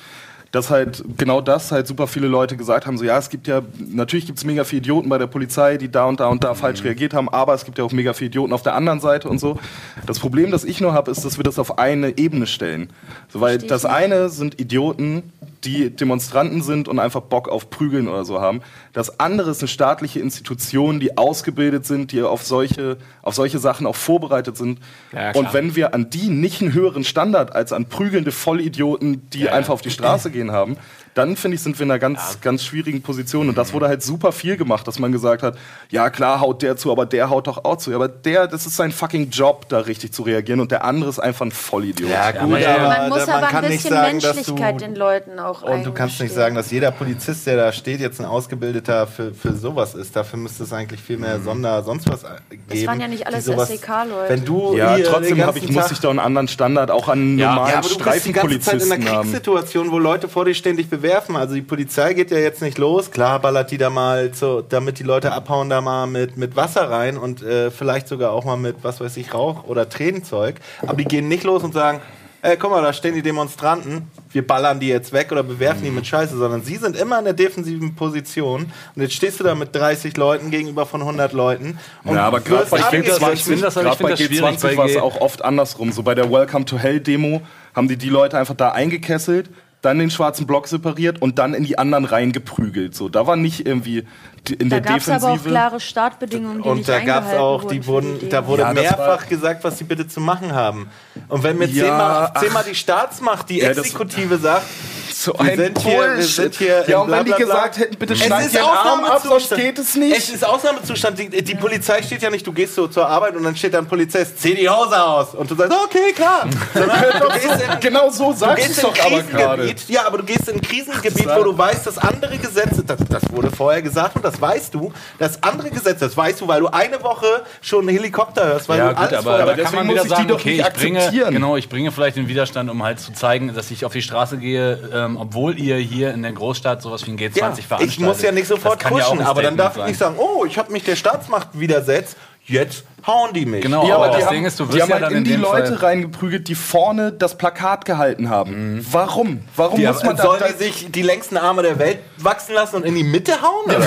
dass halt genau das halt super viele Leute gesagt haben, so ja, es gibt ja, natürlich gibt es mega viele Idioten bei der Polizei, die da und da und da falsch reagiert haben, aber es gibt ja auch mega viele Idioten auf der anderen Seite und so. Das Problem, das ich nur habe, ist, dass wir das auf eine Ebene stellen. So, weil Versteh ich das eine sind Idioten, die Demonstranten sind und einfach Bock auf Prügeln oder so haben. Das andere ist eine staatliche Institution, die ausgebildet sind, die auf solche, auf solche Sachen auch vorbereitet sind. Ja, und wenn wir an die nicht einen höheren Standard als an prügelnde Vollidioten, die Ja, ja. einfach auf die Straße gehen haben, dann finde ich, sind wir in einer ganz, ganz schwierigen Position. Und das wurde halt super viel gemacht, dass man gesagt hat, ja klar haut der zu, aber der haut doch auch zu. Aber der, das ist sein fucking Job, da richtig zu reagieren. Und der andere ist einfach ein Vollidiot. ja, gut, man- aber Man muss aber kann ein nicht bisschen sagen, Menschlichkeit den Leuten auch Und du kannst nicht sagen, dass jeder Polizist, der da steht, jetzt ein Ausgebildeter für, für sowas ist. Dafür müsste es eigentlich viel mehr Sonder, sonst was geben. waren ja nicht alles SEK-Leute. Wenn du Ja, hier trotzdem ich, muss ich doch einen anderen Standard auch an Ja, normalen ja, aber du bist die ganze Zeit in einer. Kriegssituation, wo Leute vor dir stehen, dich bewerfen. Also die Polizei geht ja jetzt nicht los. Klar ballert die da mal, so, damit die Leute abhauen, da mal mit, mit Wasser rein und äh, vielleicht sogar auch mal mit, was weiß ich, Rauch oder Tränenzeug. Aber die gehen nicht los und sagen, ey, guck mal, da stehen die Demonstranten, wir ballern die jetzt weg oder bewerfen die mit Scheiße, sondern sie sind immer in der defensiven Position und jetzt stehst du da mit 30 Leuten gegenüber von 100 Leuten und Ja, aber gerade bei abgesetzt. das- ich find das- ich gerade find bei das schwierig G20 bei war es auch oft andersrum. So bei der Welcome to Hell Demo haben die die Leute einfach da eingekesselt, dann den schwarzen Block separiert und dann in die anderen reingeprügelt. So, da war nicht irgendwie in Da der gab es aber auch Defensive. klare Startbedingungen, die Und nicht da gab es eingehalten auch, wurden die wurden, da wurde Ja, mehrfach war- gesagt, was sie bitte zu machen haben. Und wenn mir Ja, zehnmal, zehnmal die Staatsmacht, die Ja, Exekutive sagt, so wir sind hier, wir sind hier ja, und wenn die gesagt hätten, bitte Es schneid ist den Arm ab, sonst Ausnahmezustand. geht es nicht. Es ist Ausnahmezustand. Die, die Polizei steht ja nicht, du gehst so zur Arbeit und dann steht da ein Polizist, zieh die Hose aus. Und du sagst, okay, klar. In, genau so du sagst gehst du in doch aber gerade. Krisengebiet, ja, aber du gehst in ein Krisengebiet, wo du weißt, dass andere Gesetze, das, das wurde vorher gesagt und das weißt du, dass andere Gesetze, das weißt du, weil du eine Woche schon einen Helikopter hörst, weil Ja, du gut, alles aber, vorher- aber deswegen kann man muss wieder ich die sagen, doch okay, nicht ich bringe, akzeptieren. genau, ich bringe vielleicht den Widerstand, um halt zu zeigen, dass ich auf die Straße gehe, ähm, obwohl ihr hier in der Großstadt sowas wie ein G20 Ja, veranstaltet. ich muss ja nicht sofort Das ja pushen, ein aber dann darf ich nicht sagen, oh, ich habe mich der Staatsmacht widersetzt, jetzt hauen die mich. Genau, Ja, aber die das haben, Ding ist, du die wirst haben ja halt dann in in die Leute Fall... Mhm. reingeprügelt, die vorne das Plakat gehalten haben. Warum? Warum Ja, muss man sollen da, die sich die längsten Arme der Welt wachsen lassen und in die Mitte hauen? Oder?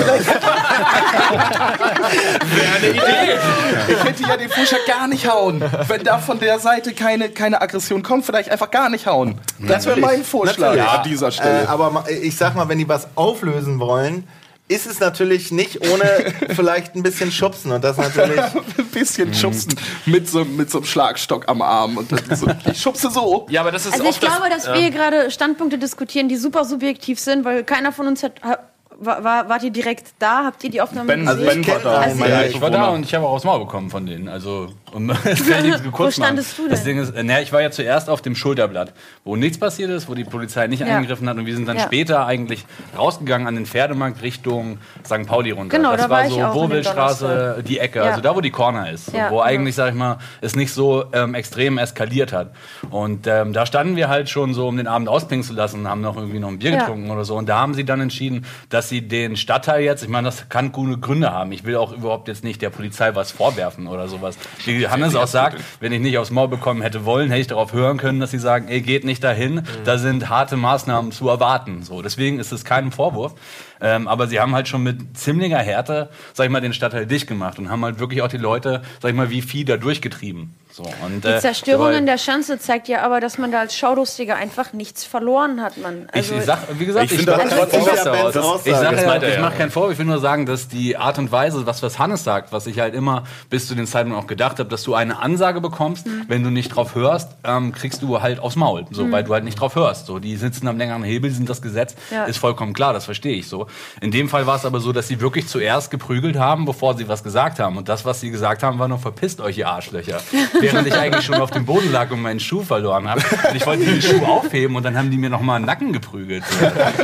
Ich hätte ja den Fuscher gar nicht hauen. Wenn da von der Seite keine, keine Aggression kommt, vielleicht einfach gar nicht hauen. Das wäre mein Vorschlag Natürlich. an dieser Stelle. Äh, aber ich sag mal, wenn die was auflösen wollen, ist es natürlich nicht ohne vielleicht ein bisschen Schubsen. Und das natürlich. ein bisschen schubsen mit so, mit so einem Schlagstock am Arm. Und dann so, ich schubse so. Ja, aber das ist Also ich oft das- glaube, dass wir hier gerade Standpunkte diskutieren, die super subjektiv sind, weil keiner von uns hat. ha- War, war, wart ihr direkt da? Habt ihr die Aufnahme Ben, gesehen? ben war da. mein Ja, ich war da und ich habe auch aufs Maul bekommen von denen. Also, das kurz Wo standest machen. du Das denn? Ding ist, äh, naja, ich war ja zuerst auf dem Schulterblatt, wo nichts passiert ist, wo die Polizei nicht Ja. eingegriffen hat und wir sind dann Ja. später eigentlich rausgegangen an den Pferdemarkt Richtung St. Pauli runter. Genau, das da war war so Donnerstag. die Ecke, Ja. also da, wo die Corner ist, wo genau. eigentlich, sag ich mal, es nicht so ähm, extrem eskaliert hat. Und ähm, da standen wir halt schon so, um den Abend auspinken zu lassen, haben noch irgendwie noch ein Bier getrunken oder so. Und da haben sie dann entschieden, dass sie den Stadtteil jetzt, ich meine, das kann gute Gründe haben. Ich will auch überhaupt jetzt nicht der Polizei was vorwerfen oder sowas. Wie Hannes auch sagt, wenn ich nicht aufs Maul bekommen hätte wollen, hätte ich darauf hören können, dass sie sagen, ey, geht nicht dahin, da sind harte Maßnahmen zu erwarten. So, deswegen ist es kein Vorwurf. Ähm, aber sie haben halt schon mit ziemlicher Härte, sag ich mal, den Stadtteil dicht gemacht und haben halt wirklich auch die Leute, sag ich mal, wie Vieh da durchgetrieben. So, und, Die Zerstörung weil- in der Schanze zeigt ja aber, dass man da als Schaulustiger einfach nichts verloren hat, man. Also, ich, ich sag, wie gesagt, Ich ich, finde keinen trotzdem, Aussage- Ich, sag das ja, er ich mache keinen Vorwurf, ich will nur sagen, dass die Art und Weise, was, was Hannes sagt, was ich halt immer bis zu den Zeitpunkt auch gedacht habe, dass du eine Ansage bekommst, Mhm. wenn du nicht drauf hörst, ähm, kriegst du halt aufs Maul, so, weil du halt nicht drauf hörst. So, die sitzen am längeren Hebel, sind das Gesetz, Ja. ist vollkommen klar, das verstehe ich so. In dem Fall war es aber so, dass sie wirklich zuerst geprügelt haben, bevor sie was gesagt haben. Und das, was sie gesagt haben, war nur verpisst euch, ihr Arschlöcher. Während ich eigentlich schon auf dem Boden lag und meinen Schuh verloren habe. Und ich wollte den Schuh aufheben und dann haben die mir noch mal einen Nacken geprügelt.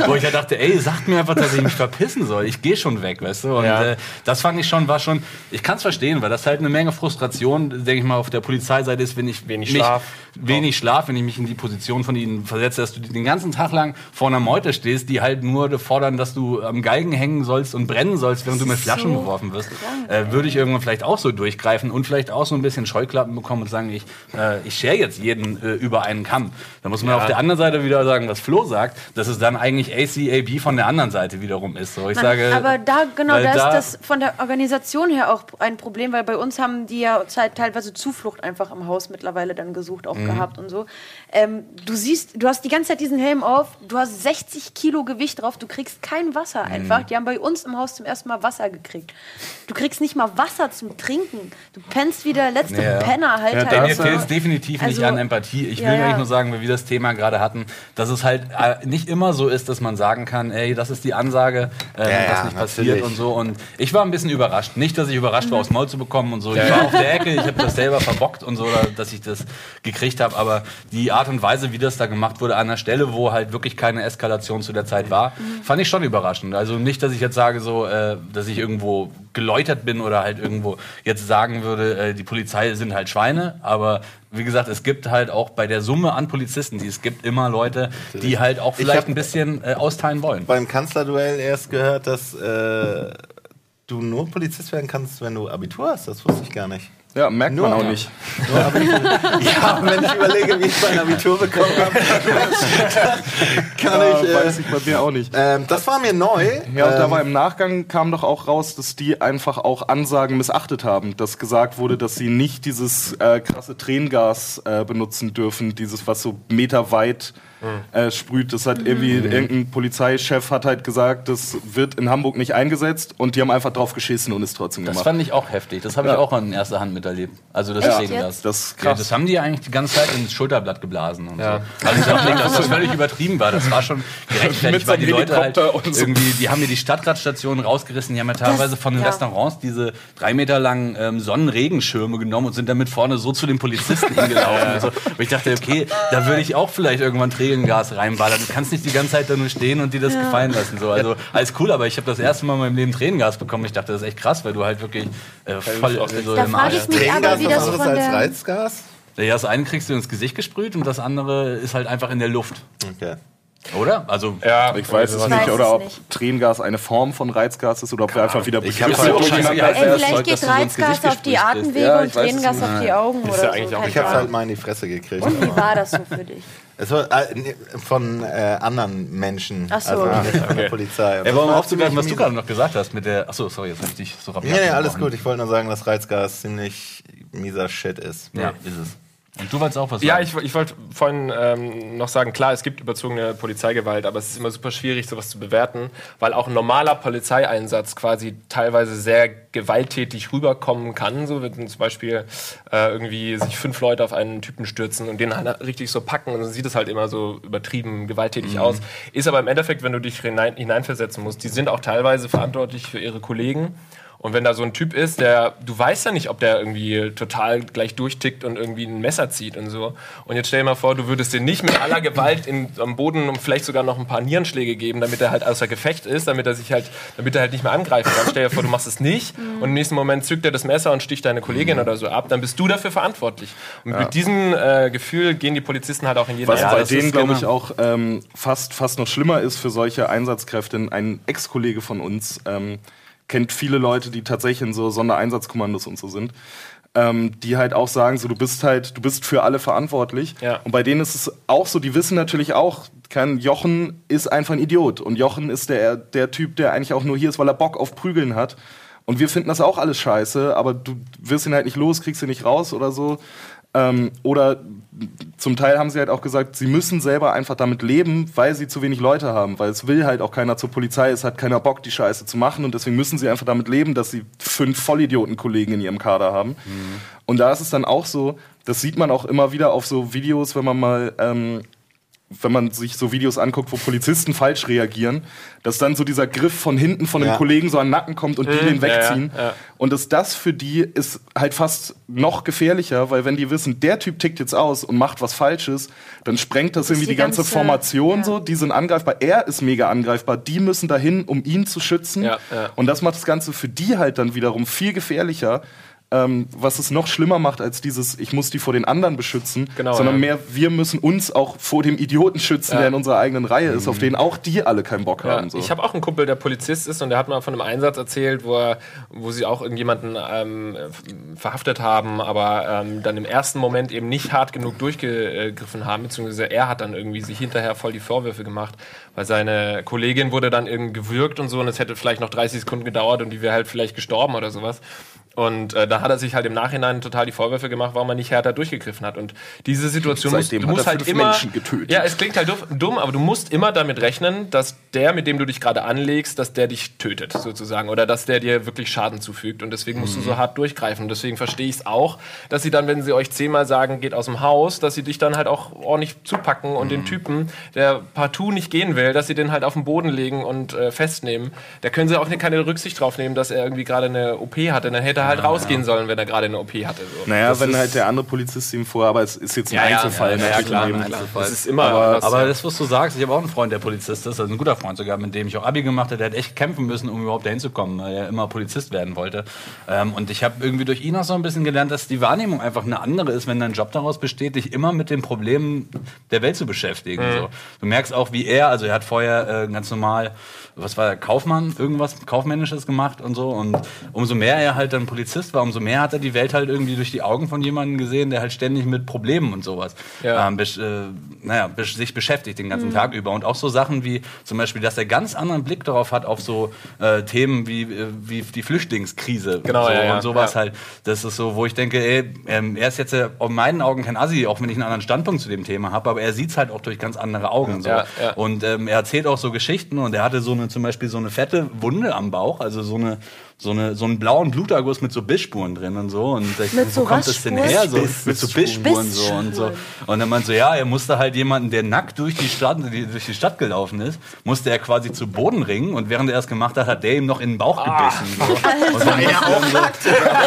Wo ich ja dachte, ey, sagt mir einfach, dass ich mich verpissen soll. Ich gehe schon weg, weißt du? Und Ja. äh, das fand ich schon, war schon, ich kann es verstehen, weil das halt eine Menge Frustration, denke ich mal, auf der Polizeiseite ist, wenn ich Wenig mich, Schlaf. wenig Schlaf, wenn ich mich in die Position von ihnen versetze, dass du den ganzen Tag lang vor einer Meute stehst, die halt nur fordern, dass du am Galgen hängen sollst und brennen sollst, während du mit Flaschen so beworfen wirst, äh, würde ich irgendwann vielleicht auch so durchgreifen und vielleicht auch so ein bisschen Scheuklappen bekommen und sagen, ich, äh, ich schere jetzt jeden äh, über einen Kamm. Da muss man Ja. auf der anderen Seite wieder sagen, was Flo sagt, dass es dann eigentlich ACAB von der anderen Seite wiederum ist. So, ich Man, sage, aber da, genau, da ist da- das von der Organisation her auch ein Problem, weil bei uns haben die ja teilweise Zuflucht einfach im Haus mittlerweile dann gesucht, auch Mhm. gehabt und so. Ähm, du siehst, du hast die ganze Zeit diesen Helm auf, du hast 60 Kilo Gewicht drauf, du kriegst kein Wasser Mhm. einfach. Die haben bei uns im Haus zum ersten Mal Wasser gekriegt. Du kriegst nicht mal Wasser zum Trinken. Du pennst wie der letzte Ja. Penner halt. Ja, halt da Mir hast du- fehlt es definitiv nicht Also, an Empathie. Ich ja, will ja. eigentlich nur sagen, weil wir das Thema gerade hatten, dass es halt äh, nicht immer so ist, dass man sagen kann, ey, das ist die Ansage, äh, Ja, was ja, nicht passiert natürlich. und so. Und ich war ein bisschen überrascht. Nicht, dass ich überrascht war, aufs Maul zu bekommen und so. Ich war auf der Ecke, ich habe das selber verbockt und so, oder, dass ich das gekriegt habe. Aber die Art und Weise, wie das da gemacht wurde, an einer Stelle, wo halt wirklich keine Eskalation zu der Zeit war, fand ich schon überraschend. Also nicht, dass ich jetzt sage, so, äh, dass ich irgendwo geläutert bin oder halt irgendwo jetzt sagen würde, äh, die Polizei sind halt Schweine. Aber wie gesagt, es gibt halt auch bei der Summe an Polizisten, die es gibt, immer Leute, die halt auch Ich vielleicht ein bisschen äh, austeilen wollen. Beim Kanzlerduell erst gehört, dass äh, du nur Polizist werden kannst, wenn du Abitur hast. Das wusste ich gar nicht. Ja, merkt Nur- man auch nicht. Nur Abitur. ja, wenn ich überlege, wie ich mein Abitur bekommen habe, kann Ja, ich. weiß Äh, ich bei mir auch nicht. ähm, das war mir neu. Ja, und da Ähm, war im Nachgang kam doch auch raus, dass die einfach auch Ansagen missachtet haben, dass gesagt wurde, dass sie nicht dieses äh, krasse Tränengas äh, benutzen dürfen, dieses was so meterweit äh, sprüht. Das hat irgendwie irgendein Polizeichef hat halt gesagt, das wird in Hamburg nicht eingesetzt und die haben einfach drauf geschissen und es trotzdem Das gemacht. fand ich auch heftig. Das habe ich Ja. auch in erster Hand miterlebt. Also das Tränengas. jetzt? Das ist Ja, krass. das haben die eigentlich die ganze Zeit ins Schulterblatt geblasen. Und Ja. so. Also ich dachte nicht, dass das völlig übertrieben war. Das war schon gerechtfertigt, weil die Leute halt Helikopter und so. irgendwie, die haben mir die Stadtradstationen rausgerissen. Die haben ja teilweise von den ja. Restaurants diese drei Meter langen ähm, Sonnenregenschirme genommen und sind damit vorne so zu den Polizisten hingelaufen. und so. Und ich dachte, okay, da würde ich auch vielleicht irgendwann Tränengas reinballern. Du kannst nicht die ganze Zeit da nur stehen und dir das gefallen lassen. So. Also alles cool, aber ich habe das erste Mal in meinem Leben Tränengas bekommen. Ich dachte, das ist echt krass, weil du halt wirklich äh, voll also Da im frage Arsch ich mich Tränengas aber, wie das von als der... Reizgas? Ja, das eine kriegst du ins Gesicht gesprüht und das andere ist halt einfach in der Luft. Okay. Oder? Also, Ja, Ich weiß es Ich nicht, weiß oder ob nicht. Tränengas eine Form von Reizgas ist oder ob wir einfach wieder Ich halt- Ja, das vielleicht geht so Reizgas auf die Atemwege. Ja, und Tränengas auf die Augen Ist oder ja so. eigentlich auch Keine Ich hab's egal. halt mal in die Fresse gekriegt. Und wie war das so für dich? Es war äh, von äh, anderen Menschen. Ach so. Also nicht von der Okay. Polizei. ja, aber um Das war aufzugreifen, was du gerade noch gesagt hast mit der. Achso, sorry, jetzt habe ich dich so rabiat Nee, nee, alles gut. Ich wollte nur sagen, dass Reizgas ziemlich mieser Shit ist. Ja, ist es. Und du wolltest auch was Ja, sagen? ich, ich wollte vorhin ähm, noch sagen, klar, es gibt überzogene Polizeigewalt, aber es ist immer super schwierig, sowas zu bewerten, weil auch ein normaler Polizeieinsatz quasi teilweise sehr gewalttätig rüberkommen kann. So wenn zum Beispiel äh, irgendwie sich fünf Leute auf einen Typen stürzen und den halt richtig so packen und dann sieht es halt immer so übertrieben gewalttätig aus. Ist aber im Endeffekt, wenn du dich hinein, hineinversetzen musst, die sind auch teilweise verantwortlich für ihre Kollegen. Und wenn da so ein Typ ist, der, du weißt ja nicht, ob der irgendwie total gleich durchtickt und irgendwie ein Messer zieht und so. Und jetzt stell dir mal vor, du würdest den nicht mit aller Gewalt in, am Boden und vielleicht sogar noch ein paar Nierenschläge geben, damit er halt außer Gefecht ist, damit er sich halt, damit er halt nicht mehr angreifen kann. Stell dir vor, du machst es nicht und im nächsten Moment zückt er das Messer und sticht deine Kollegin oder so ab, dann bist du dafür verantwortlich. Und mit diesem äh, Gefühl gehen die Polizisten halt auch in jeden Was Ja, bei denen, glaube ich, auch ähm, fast, fast noch schlimmer ist für solche Einsatzkräfte. Ein Ex-Kollege von uns ähm, kennt viele Leute, die tatsächlich in so Sondereinsatzkommandos und so sind. Ähm, die halt auch sagen, so du bist halt, du bist für alle verantwortlich. Ja. Und bei denen ist es auch so, die wissen natürlich auch, kein Jochen ist einfach ein Idiot. Und Jochen ist der, der Typ, der eigentlich auch nur hier ist, weil er Bock auf Prügeln hat. Und wir finden das auch alles scheiße, aber du wirst ihn halt nicht los, kriegst ihn nicht raus oder so. Ähm, oder zum Teil haben sie halt auch gesagt, sie müssen selber einfach damit leben, weil sie zu wenig Leute haben. Weil es will halt auch keiner zur Polizei, es hat keiner Bock, die Scheiße zu machen. Und deswegen müssen sie einfach damit leben, dass sie fünf Vollidioten-Kollegen in ihrem Kader haben. Und da ist es dann auch so, das sieht man auch immer wieder auf so Videos, wenn man mal ähm, wenn man sich so Videos anguckt, wo Polizisten falsch reagieren, dass dann so dieser Griff von hinten von einem Ja. Kollegen so an den Nacken kommt und die den ja, wegziehen. ja. Und dass das für die ist halt fast noch gefährlicher, weil wenn die wissen, der Typ tickt jetzt aus und macht was Falsches, dann sprengt das irgendwie die die ganze ganze- Formation ja. so. Die sind angreifbar, er ist mega angreifbar, die müssen dahin, um ihn zu schützen. Ja, ja. Und das macht das Ganze für die halt dann wiederum viel gefährlicher. Ähm, was es noch schlimmer macht als dieses, ich muss die vor den anderen beschützen, Genau, sondern ja. mehr, wir müssen uns auch vor dem Idioten schützen, Ja. der in unserer eigenen Reihe ist, auf den auch die alle keinen Bock Ja, haben. So. Ich habe auch einen Kumpel, der Polizist ist und der hat mal von einem Einsatz erzählt, wo, er, wo sie auch irgendjemanden ähm, verhaftet haben, aber ähm, dann im ersten Moment eben nicht hart genug durchgegriffen haben, beziehungsweise er hat dann irgendwie sich hinterher voll die Vorwürfe gemacht, weil seine Kollegin wurde dann irgendwie gewürgt und so und es hätte vielleicht noch 30 Sekunden gedauert und die wäre halt vielleicht gestorben oder sowas. Und äh, da hat er sich halt im Nachhinein total die Vorwürfe gemacht, warum er nicht härter durchgegriffen hat. Und diese Situation muss, Seitdem du hat musst halt immer. Menschen getötet. Ja, es klingt halt dumm, aber du musst immer damit rechnen, dass der, mit dem du dich gerade anlegst, dass der dich tötet, sozusagen. Oder dass der dir wirklich Schaden zufügt. Und deswegen musst du so hart durchgreifen. Und deswegen verstehe ich es auch, dass sie dann, wenn sie euch zehnmal sagen, geht aus dem Haus, dass sie dich dann halt auch ordentlich zupacken und den Typen, der partout nicht gehen will, dass sie den halt auf den Boden legen und äh, festnehmen. Da können sie auch keine Rücksicht drauf nehmen, dass er irgendwie gerade eine OP hatte. Dann hätte er er halt rausgehen sollen, wenn er gerade eine OP hatte. So. Naja, Das wenn halt der andere Polizist ihm vorher, aber es ist jetzt ein Ja, ja, Einzelfall. ja, ja, natürlich klar, Leben. klar. Das ist immer Aber- Aber das, was du sagst, ich habe auch einen Freund, der Polizist ist, also ein guter Freund sogar, mit dem ich auch Abi gemacht habe, der hat echt kämpfen müssen, um überhaupt dahin zu kommen, weil er immer Polizist werden wollte. Ähm, und ich habe irgendwie durch ihn auch so ein bisschen gelernt, dass die Wahrnehmung einfach eine andere ist, wenn dein Job daraus besteht, dich immer mit den Problemen der Welt zu beschäftigen. So. Du merkst auch, wie er, also er hat vorher äh, ganz normal, was war er, Kaufmann, irgendwas Kaufmännisches gemacht und so. Und umso mehr er halt dann Polizist war, umso mehr hat er die Welt halt irgendwie durch die Augen von jemandem gesehen, der halt ständig mit Problemen und sowas Ja. ähm, besch äh, naja, besch sich beschäftigt den ganzen Tag über. Und auch so Sachen wie zum Beispiel, dass er ganz anderen Blick darauf hat, auf so äh, Themen wie, äh, wie die Flüchtlingskrise Genau, so, ja, ja, und sowas halt. Das ist so, wo ich denke, ey, ähm, er ist jetzt äh, in meinen Augen kein Assi, auch wenn ich einen anderen Standpunkt zu dem Thema habe, aber er sieht es halt auch durch ganz andere Augen. So. Und ähm, er erzählt auch so Geschichten und er hatte so eine, zum Beispiel so eine fette Wunde am Bauch, also so eine so, eine, so einen blauen Bluterguss mit so Bissspuren drin und so. Und ich, Mit wo so kommt was das denn her? So, Biss- mit so Bissspuren so und so. Und dann meinte so, ja, er musste halt jemanden, der nackt durch die Stadt, die, durch die Stadt gelaufen ist, musste er quasi zu Boden ringen und während er es gemacht hat, hat der ihm noch in den Bauch gebissen. So. Und dann musste er dann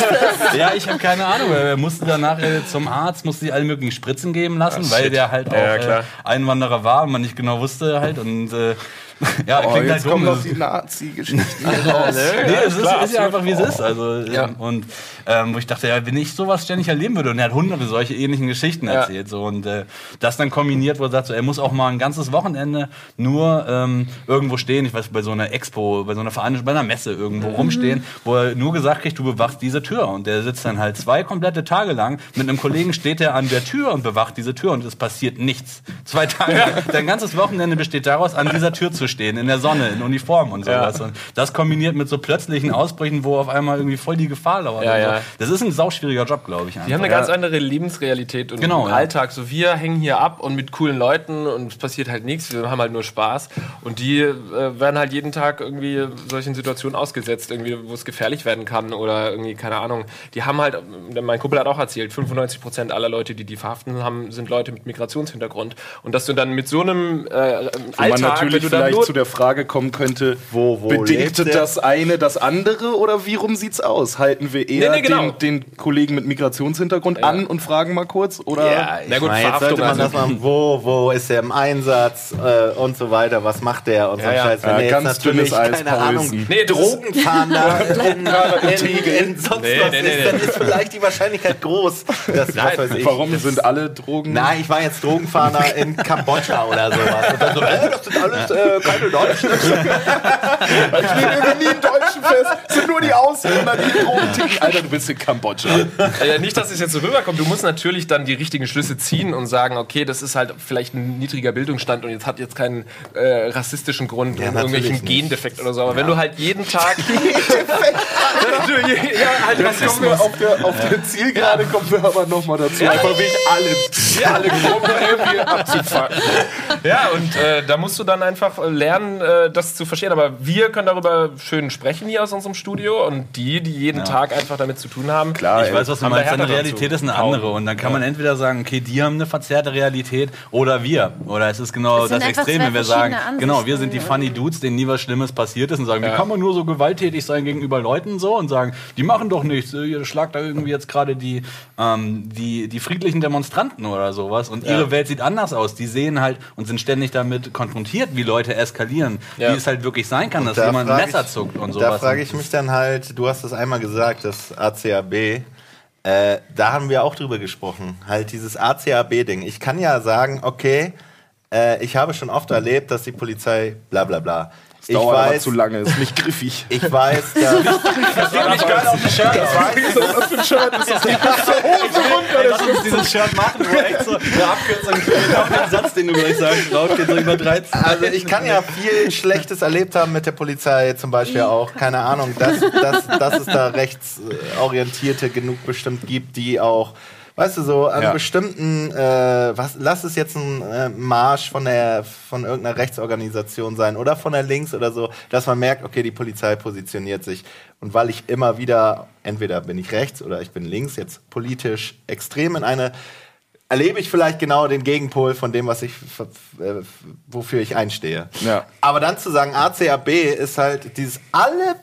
so, ja, ich habe keine Ahnung. weil Er musste danach äh, zum Arzt, musste sich alle möglichen Spritzen geben lassen, weil der halt auch Ja, äh, Einwanderer war und man nicht genau wusste halt. Und äh, ja, Oh, klingt jetzt halt kommen noch Das- die Nazi-Geschichten raus. Nee, es ist, ist ja einfach, wie es ist. Also, Ja. ähm, Und ähm, wo ich dachte, ja, wenn ich sowas ständig erleben würde, und er hat hunderte solche ähnlichen Geschichten Ja. erzählt. So, und äh, das dann kombiniert, wo er sagt, so, er muss auch mal ein ganzes Wochenende nur ähm, irgendwo stehen, ich weiß, bei so einer Expo, bei so einer Veranstaltung, bei einer Messe irgendwo rumstehen, wo er nur gesagt kriegt, du bewachst diese Tür. Und der sitzt dann halt zwei komplette Tage lang. Mit einem Kollegen steht er an der Tür und bewacht diese Tür und es passiert nichts. Zwei Tage. Sein ganzes Wochenende besteht daraus, an dieser Tür zu stehen, in der Sonne, in Uniform und sowas. Und das kombiniert mit so plötzlichen Ausbrüchen, wo auf einmal irgendwie voll die Gefahr lauert. Ja, und so. ja. Das ist ein sauschwieriger Job, glaube ich. Die haben eine einfach. ganz andere Lebensrealität und Genau, ja. Alltag. So wir hängen hier ab und mit coolen Leuten und es passiert halt nichts. Wir haben halt nur Spaß. Und die äh, werden halt jeden Tag irgendwie solchen Situationen ausgesetzt, irgendwie, wo es gefährlich werden kann oder irgendwie, keine Ahnung. Die haben halt, äh, mein Kumpel hat auch erzählt, 95 Prozent aller Leute, die die verhaften haben, sind Leute mit Migrationshintergrund. Und dass du dann mit so einem äh, Wo man Alltag, natürlich wenn vielleicht zu der Frage kommen könnte, Wo- wo der? das eine das andere oder wie rum sieht's aus? Halten wir eher Nee, nee, genau. den, den Kollegen mit Migrationshintergrund an und fragen mal kurz? Oder Ja, ich Na gut, meine, jetzt sollte man also- das mal, wo, wo ist er im Einsatz äh, und so weiter, was macht der und so Ja, ein ja. Scheiß. Wenn Ja, der ganz dünnes Eis, keine Ahnung. Nee, Drogenfahnder in, in, in, in sonst Nee, was nee, nee, ist, nee. dann ist vielleicht die Wahrscheinlichkeit groß, dass, was weiß ich, warum das- sind alle Drogen? Nein, ich war jetzt Drogenfahnder in Kambodscha oder sowas. Und dann so, äh, das sind alles äh, keine Deutschen. Ich bin irgendwie nie in Deutschen fest. Es sind nur die Ausländer, die Drogen ticken. Alter, du bist in Kambodscha. Äh, nicht, dass es jetzt so rüberkommt. Du musst natürlich dann die richtigen Schlüsse ziehen und sagen, okay, das ist halt vielleicht ein niedriger Bildungsstand und jetzt hat jetzt keinen äh, rassistischen Grund Ja, und irgendwelchen nicht. Gendefekt oder so. Aber wenn du halt jeden Tag. Je- ja, halt Jetzt kommen wir Rassismus. auf der, auf der Zielgerade kommen wir aber nochmal dazu. Einfach wirklich alle, alle Gruppen irgendwie abzufacken. Ja, und äh, da musst du dann einfach äh, lernen, äh, das zu verstehen. Aber wir können darüber schön sprechen hier aus unserem Studio und die, die jeden Tag einfach damit zu tun haben. Klar, Ich weiß, was du meinst. Deine Realität ist eine Kaum. andere. Und dann kann man entweder sagen, okay, die haben eine verzerrte Realität oder wir. Oder es ist genau Es das Extrem, wenn wir sagen, verschiedene genau, wir sind die Ansichten, funny Dudes, denen nie was Schlimmes passiert ist und sagen, wie Ja. kann man nur so gewalttätig sein gegenüber Leuten so und sagen, die machen doch nichts, ihr schlagt da irgendwie jetzt gerade die, ähm, die, die friedlichen Demonstranten oder sowas und ihre Welt sieht anders aus. Die sehen halt und sind ständig damit konfrontiert, wie Leute eskalieren, Ja. wie es halt wirklich sein kann, dass Da jemand ein Messer ich- zuckt und Da sowas. frage ich mich dann halt, du hast es einmal gesagt, das ACAB. Äh, da haben wir auch drüber gesprochen. Halt dieses ACAB-Ding. Ich kann ja sagen, okay, äh, ich habe schon oft erlebt, dass die Polizei bla bla bla. Ich Dauert aber weiß, zu lange, ist nicht griffig. ich weiß, dass, Lass uns dieses Shirt machen, wo echt so eine Abkürzung steht. Auf den Satz, den du gleich sagst. Laut geht so über 13. Also ich kann ja viel Schlechtes erlebt haben mit der Polizei, zum Beispiel auch, keine Ahnung, dass, dass, dass es da rechtsorientierte genug bestimmt gibt, die auch, weißt du, so an Ja. bestimmten, äh, was, lass es jetzt ein äh, Marsch von der von irgendeiner Rechtsorganisation sein oder von der Links oder so, dass man merkt, okay, die Polizei positioniert sich. Und weil ich immer wieder, entweder bin ich rechts oder ich bin links, jetzt politisch extrem in eine erlebe ich vielleicht genau den Gegenpol von dem, was ich f- wofür ich einstehe. Ja. Aber dann zu sagen, ACAB ist halt dieses alle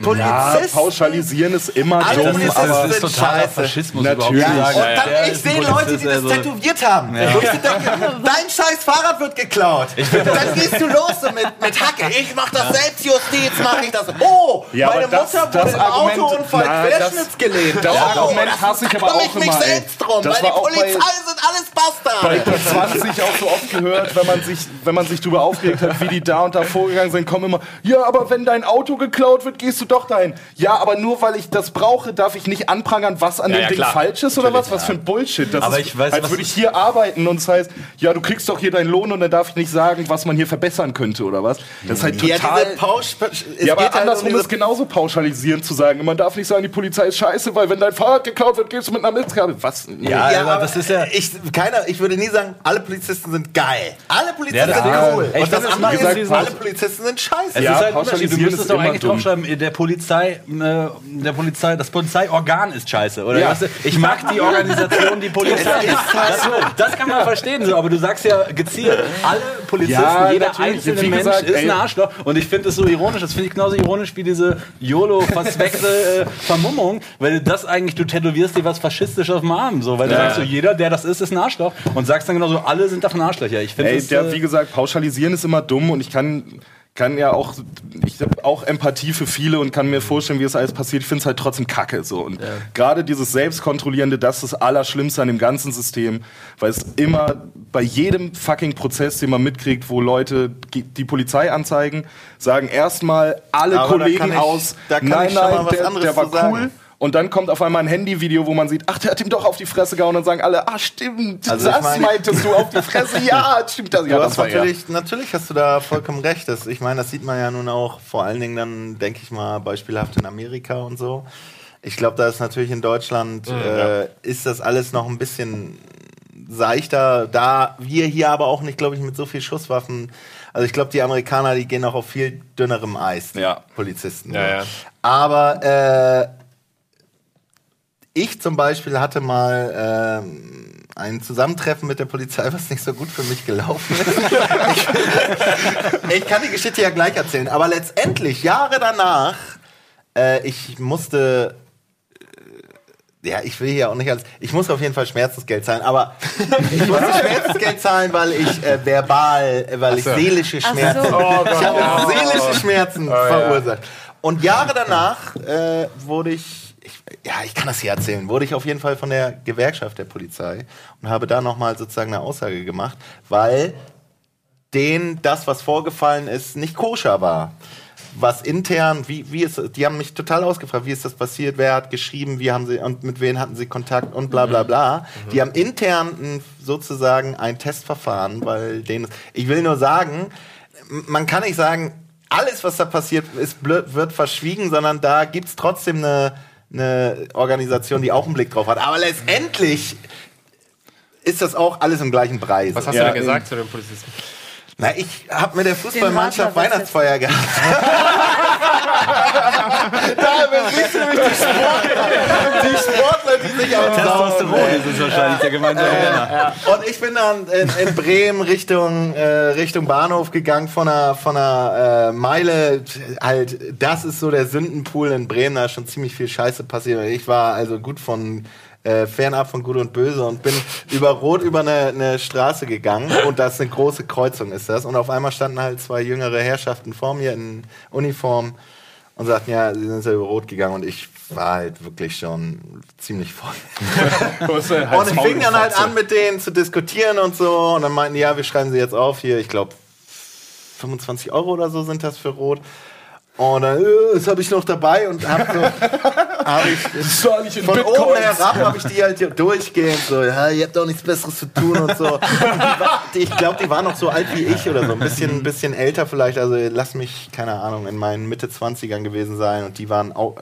Ja, Polizist. pauschalisieren ist immer dumm, Polizisten aber sind ist totaler scheiße. Faschismus Natürlich. überhaupt zu Und dann, der ich sehe Leute, die das also- tätowiert haben. Wo ich denke, dein scheiß Fahrrad wird geklaut. dann gehst du los so mit, mit Hacke. Ich mach das Selbstjustiz, mach ich das. Oh, Ja, meine das- Mutter wurde das im Argument- Autounfall na, das- querschnittsgelähmt. das oh, Argument das hasse ich aber auch ich mich immer, selbst drum, Das weil die auch bei- Polizei sind alles bei Bastarde. P20 auch so oft gehört, wenn man sich, wenn man sich darüber aufgeregt hat, wie die da und da vorgegangen sind, kommen immer, ja, aber wenn dein Auto geklaut wird, gehst du doch dahin. Ja, aber nur weil ich das brauche, darf ich nicht anprangern, was an Ja, dem ja, Ding klar. falsch ist oder was? Was für ein Bullshit. Das Aber ist, ich weiß, als würde ich hier arbeiten und es heißt, ja, du kriegst doch hier deinen Lohn und dann darf ich nicht sagen, was man hier verbessern könnte oder was. Das ist halt Ja, total... diese Pausch, es Ja, aber geht halt andersrum um ist genauso pauschalisierend zu sagen. Man darf nicht sagen, die Polizei ist scheiße, weil wenn dein Fahrrad geklaut wird, gehst du mit einer Mitgabe. Was? Nee. Ja, aber das ist ja- Ich, keiner, ich würde nie sagen, alle Polizisten sind geil. Alle Polizisten Ja, das- sind ja. cool. Ich Und das andere ist, alle Polizisten sind scheiße. Es Ja, ist halt ein Unterschied. Du müsstest doch eigentlich draufschreiben, der Polizei, äh, der Polizei, das Polizeiorgan ist scheiße. Oder Ja. weißt du, ich mag die Organisation, die Polizei. das, das kann man verstehen, so, aber du sagst ja gezielt, alle Polizisten, Ja, jeder einzelne Mensch gesagt, ist ein Arschloch. Und ich finde es so ironisch, das finde ich genauso ironisch wie diese YOLO-verzweckte äh, Vermummung, weil du das eigentlich, du tätowierst dir was faschistisch auf dem Arm, so, weil du Ja. sagst so, jeder, der das ist, ist ein Arschloch und sagst dann genauso, alle sind davon Arschlöcher. Ich finde Ey, das, der, äh, wie gesagt, pauschalisieren ist immer dumm und ich kann, kann ja auch, ich habe auch Empathie für viele und kann mir vorstellen, wie es alles passiert. Ich finde es halt trotzdem kacke so. Und gerade dieses Selbstkontrollierende, das ist das Allerschlimmste an dem ganzen System, weil es immer bei jedem fucking Prozess, den man mitkriegt, wo Leute die Polizei anzeigen, sagen erstmal alle Aber Kollegen ich- aus, da kann nein, ich schon mal nein, was der, anderes der war cool. Und dann kommt auf einmal ein Handyvideo, wo man sieht, ach, der hat ihm doch auf die Fresse gehauen und sagen alle, ah, stimmt, Also ich das meine- meintest du auf die Fresse, ja, stimmt das. Ja, das war natürlich, natürlich hast du da vollkommen recht. Das, ich meine, das sieht man ja nun auch vor allen Dingen dann, denke ich mal, beispielhaft in Amerika und so. Ich glaube, da ist natürlich in Deutschland, äh, ist das alles noch ein bisschen seichter. Da wir hier aber auch nicht, glaube ich, mit so viel Schusswaffen. Also ich glaube, die Amerikaner, die gehen auch auf viel dünnerem Eis, Ja. Polizisten. Ja, ja. Aber äh, ich zum Beispiel hatte mal ähm, ein Zusammentreffen mit der Polizei, was nicht so gut für mich gelaufen ist. ich, ich kann die Geschichte ja gleich erzählen, aber letztendlich, Jahre danach, äh, ich musste. äh, Ja, ich will hier auch nicht als. Ich muss auf jeden Fall Schmerzensgeld zahlen, aber ich musste Schmerzensgeld zahlen, weil ich äh, verbal, äh, weil ich so. seelische Ach so. Schmerzen. Oh ich habe ja. seelische Schmerzen ja. verursacht. Und Jahre danach äh, wurde ich, ich, ja, ich kann das hier erzählen, wurde ich auf jeden Fall von der Gewerkschaft der Polizei und habe da nochmal sozusagen eine Aussage gemacht, weil denen das, was vorgefallen ist, nicht koscher war. Was intern, wie, wie ist, die haben mich total ausgefragt, wie ist das passiert, wer hat geschrieben, wie haben sie und mit wem hatten sie Kontakt und bla bla bla. Die haben intern sozusagen ein Testverfahren, weil denen, ich will nur sagen, man kann nicht sagen, alles, was da passiert, ist, wird verschwiegen, sondern da gibt es trotzdem eine, eine Organisation, die auch einen Blick drauf hat. Aber letztendlich ist das auch alles im gleichen Preis. Was hast Ja, du denn gesagt zu den Polizisten? Na, ich habe mit der Fußballmannschaft Weihnachtsfeier gehabt. da übersiehst du nämlich die Sportler, die Sportler, die sich am Testosteron ist es wahrscheinlich der gemeinsame Nenner. Und ich bin dann in, in Bremen Richtung, äh, Richtung Bahnhof gegangen von einer, von einer äh, Meile. Halt, das ist so der Sündenpool in Bremen, da ist schon ziemlich viel Scheiße passiert. Ich war also gut von äh, fernab von Gut und Böse und bin über Rot über eine, eine Straße gegangen und das ist eine große Kreuzung ist das. Und auf einmal standen halt zwei jüngere Herrschaften vor mir in Uniform und sagten, ja, sie sind ja über Rot gegangen und ich war halt wirklich schon ziemlich voll. Und ich fing dann halt an, mit denen zu diskutieren und so. Und dann meinten die, ja, wir schreiben sie jetzt auf hier. Ich glaube, 25 Euro oder so sind das für Rot. Und dann, äh, das habe ich noch dabei und hab so, hab ich, von oben herab habe ich die halt hier durchgehend so, ja, ihr habt doch nichts Besseres zu tun und so. Die, ich glaube, die waren noch so alt wie ich oder so, ein bisschen, ein bisschen älter vielleicht. Also lass mich, keine Ahnung, in meinen Mitte 20ern gewesen sein und die waren auch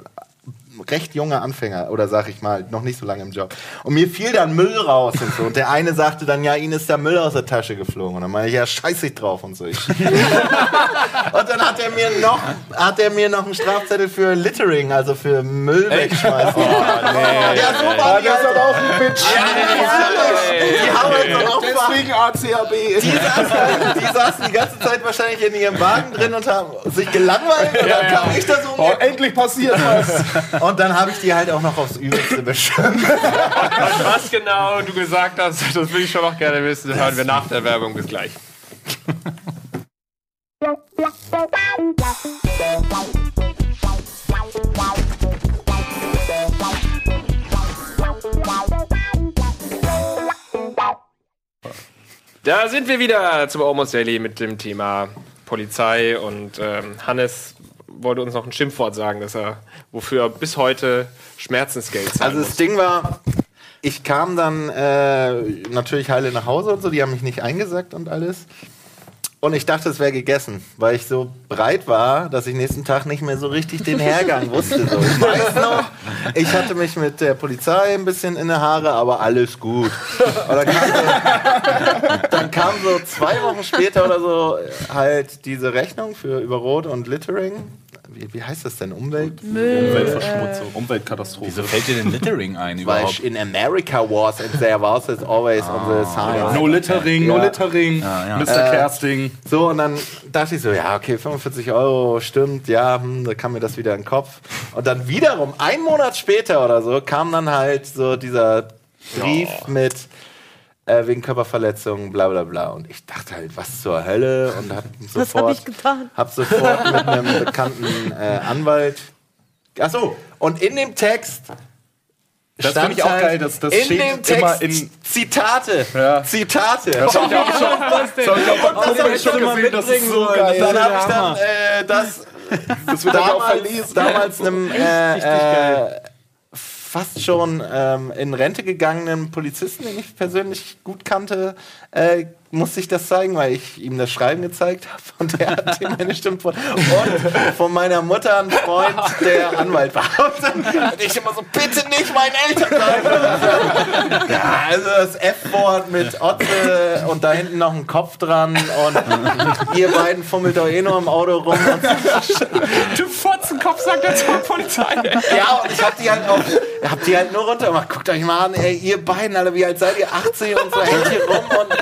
recht junger Anfänger oder sag ich mal, noch nicht so lange im Job. Und mir fiel dann Müll raus und so. Und der eine sagte dann, ja, Ihnen ist der Müll aus der Tasche geflogen. Und dann meinte ich, ja, scheiß ich drauf und so. Ich und dann hat er mir noch, hat er mir noch einen Strafzettel für Littering, also für Müll wegschmeißen. Ja, so war die halt auch ein Bitch. Die haben halt noch auch Deswegen ACAB. die saßen, die saßen die ganze Zeit wahrscheinlich in ihrem Wagen drin und haben sich gelangweilt. Und dann kam ich da so Oh, endlich passiert was. Und dann habe ich die halt auch noch aufs Übelste beschimpft. Was genau du gesagt hast, das will ich schon noch gerne wissen. Hören wir nach der Werbung. Bis gleich. Da sind wir wieder zum Almost Daily mit dem Thema Polizei und ähm, Hannes wollte uns noch ein Schimpfwort sagen, dass er wofür er bis heute Schmerzensgeld zahlt. Also das Ding war, ich kam dann äh, natürlich heile nach Hause und so, die haben mich nicht eingesackt und alles. Und ich dachte, es wäre gegessen, weil ich so breit war, dass ich nächsten Tag nicht mehr so richtig den Hergang wusste. So. Ich weiß noch, ich hatte mich mit der Polizei ein bisschen in der Haare, aber alles gut. Dann kam, so, dann kam so zwei Wochen später oder so halt diese Rechnung für über Rot und Littering. Wie, wie heißt das denn? Umwelt? Umweltverschmutzung, Umweltkatastrophe. Wieso fällt dir denn Littering ein Weil überhaupt? in America was and there was it always on the sign. No Littering, no Ja. Littering, ja. Mr. Kersting. So, und dann dachte ich so, ja, okay, 45 Euro, stimmt, ja, hm, da kam mir das wieder in den Kopf. Und dann wiederum, einen Monat später oder so, kam dann halt so dieser Brief mit äh, wegen Körperverletzung, bla bla bla. Und ich dachte halt, was zur Hölle? Und hab Was sofort, habe ich getan? hab sofort mit einem bekannten äh, Anwalt. Ach so, und in dem Text. Das finde ich auch halt geil, dass das in steht dem Text immer in- Zitate. Ja. Zitate. Das hab ich auch schon, das hab ich auch beim Kumpel schon gesehen, das ist so geil. Dann habe ich dann äh, das Das wird dann auch damals, verlesen. damals einem äh, äh, fast schon ähm, in Rente gegangenen Polizisten, den ich persönlich gut kannte, äh, musste ich das zeigen, weil ich ihm das Schreiben gezeigt habe und der hat ihm eine Stimme von und von meiner Mutter ein Freund, der Anwalt war. Und ich immer so, bitte nicht meinen Eltern. Ja, also das F-Wort mit Otze und da hinten noch ein Kopf dran und ihr beiden fummelt doch eh nur im Auto rum und du Fotzenkopf, sagt er zur Polizei. ja, und ich hab die halt auch, hab die halt nur runter gemacht. Guckt euch mal an, ey, ihr beiden, alle, wie alt seid ihr? 18 und so, hängt hier rum und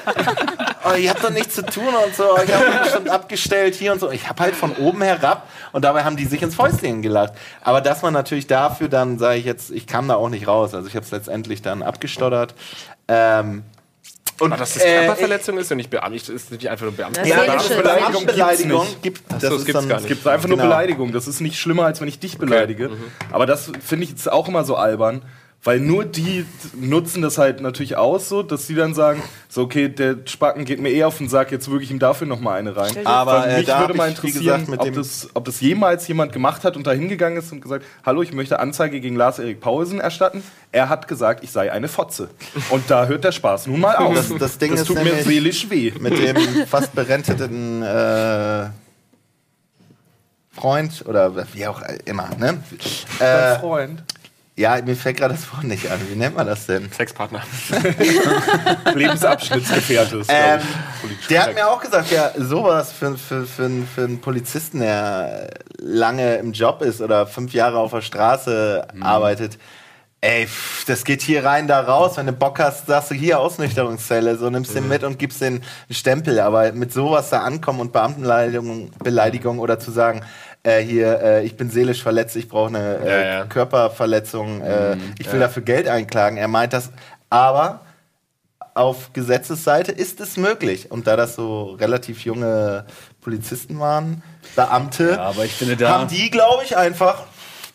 oh, ihr habt doch nichts zu tun und so. Ich hab mich bestimmt abgestellt hier und so. Ich hab halt von oben herab und dabei haben die sich ins Fäustchen gelacht. Aber dass man natürlich dafür dann, sage ich jetzt, ich kam da auch nicht raus. Also ich hab's letztendlich dann abgestottert. Ähm, und, Dass das äh, Körperverletzung ist und nicht Beamte, ist nicht einfach nur Beamte. Das Ja, ist das Beleidigung, Beleidigung gibt Ach so, das gibt's gar nicht. Es gibt einfach nur Genau. Beleidigung. Das ist nicht schlimmer, als wenn ich dich beleidige. Aber das finde ich jetzt auch immer so albern. Weil nur die nutzen das halt natürlich aus, so, dass die dann sagen, so okay, der Spacken geht mir eh auf den Sack, jetzt wirklich ihm dafür noch mal eine rein. Aber, Weil äh, mich da würde mal ich, interessieren, gesagt, mit ob, das, ob das jemals jemand gemacht hat und da hingegangen ist und gesagt, hallo, ich möchte Anzeige gegen Lars-Erik Paulsen erstatten. Er hat gesagt, ich sei eine Fotze. Und da hört der Spaß nun mal auf. Das- das Ding ist tut mir seelisch weh. mit dem fast berenteten äh, Freund oder wie auch immer, ne? Äh, Freund. Ja, mir fällt gerade das Wort nicht an. Wie nennt man das denn? Sexpartner. Lebensabschnittsgefährte. ist, glaub Ähm, der hat mir auch gesagt, ja, sowas für, für, für, für einen Polizisten, der lange im Job ist oder fünf Jahre auf der Straße Mhm. arbeitet. Ey, pff, das geht hier rein, da raus. Wenn du Bock hast, sagst du hier Ausnüchterungszelle, so nimmst Mhm. den mit und gibst den einen Stempel. Aber mit sowas da ankommen und Beamtenbeleidigung Beleidigung oder zu sagen, äh, hier, äh, ich bin seelisch verletzt, ich brauche eine äh, Ja, ja. Körperverletzung, äh, Mhm. ich will dafür Geld einklagen. Er meint das, aber auf Gesetzesseite ist es möglich. Und da das so relativ junge Polizisten waren, Beamte, Ja, aber ich finde da- haben die, glaube ich, einfach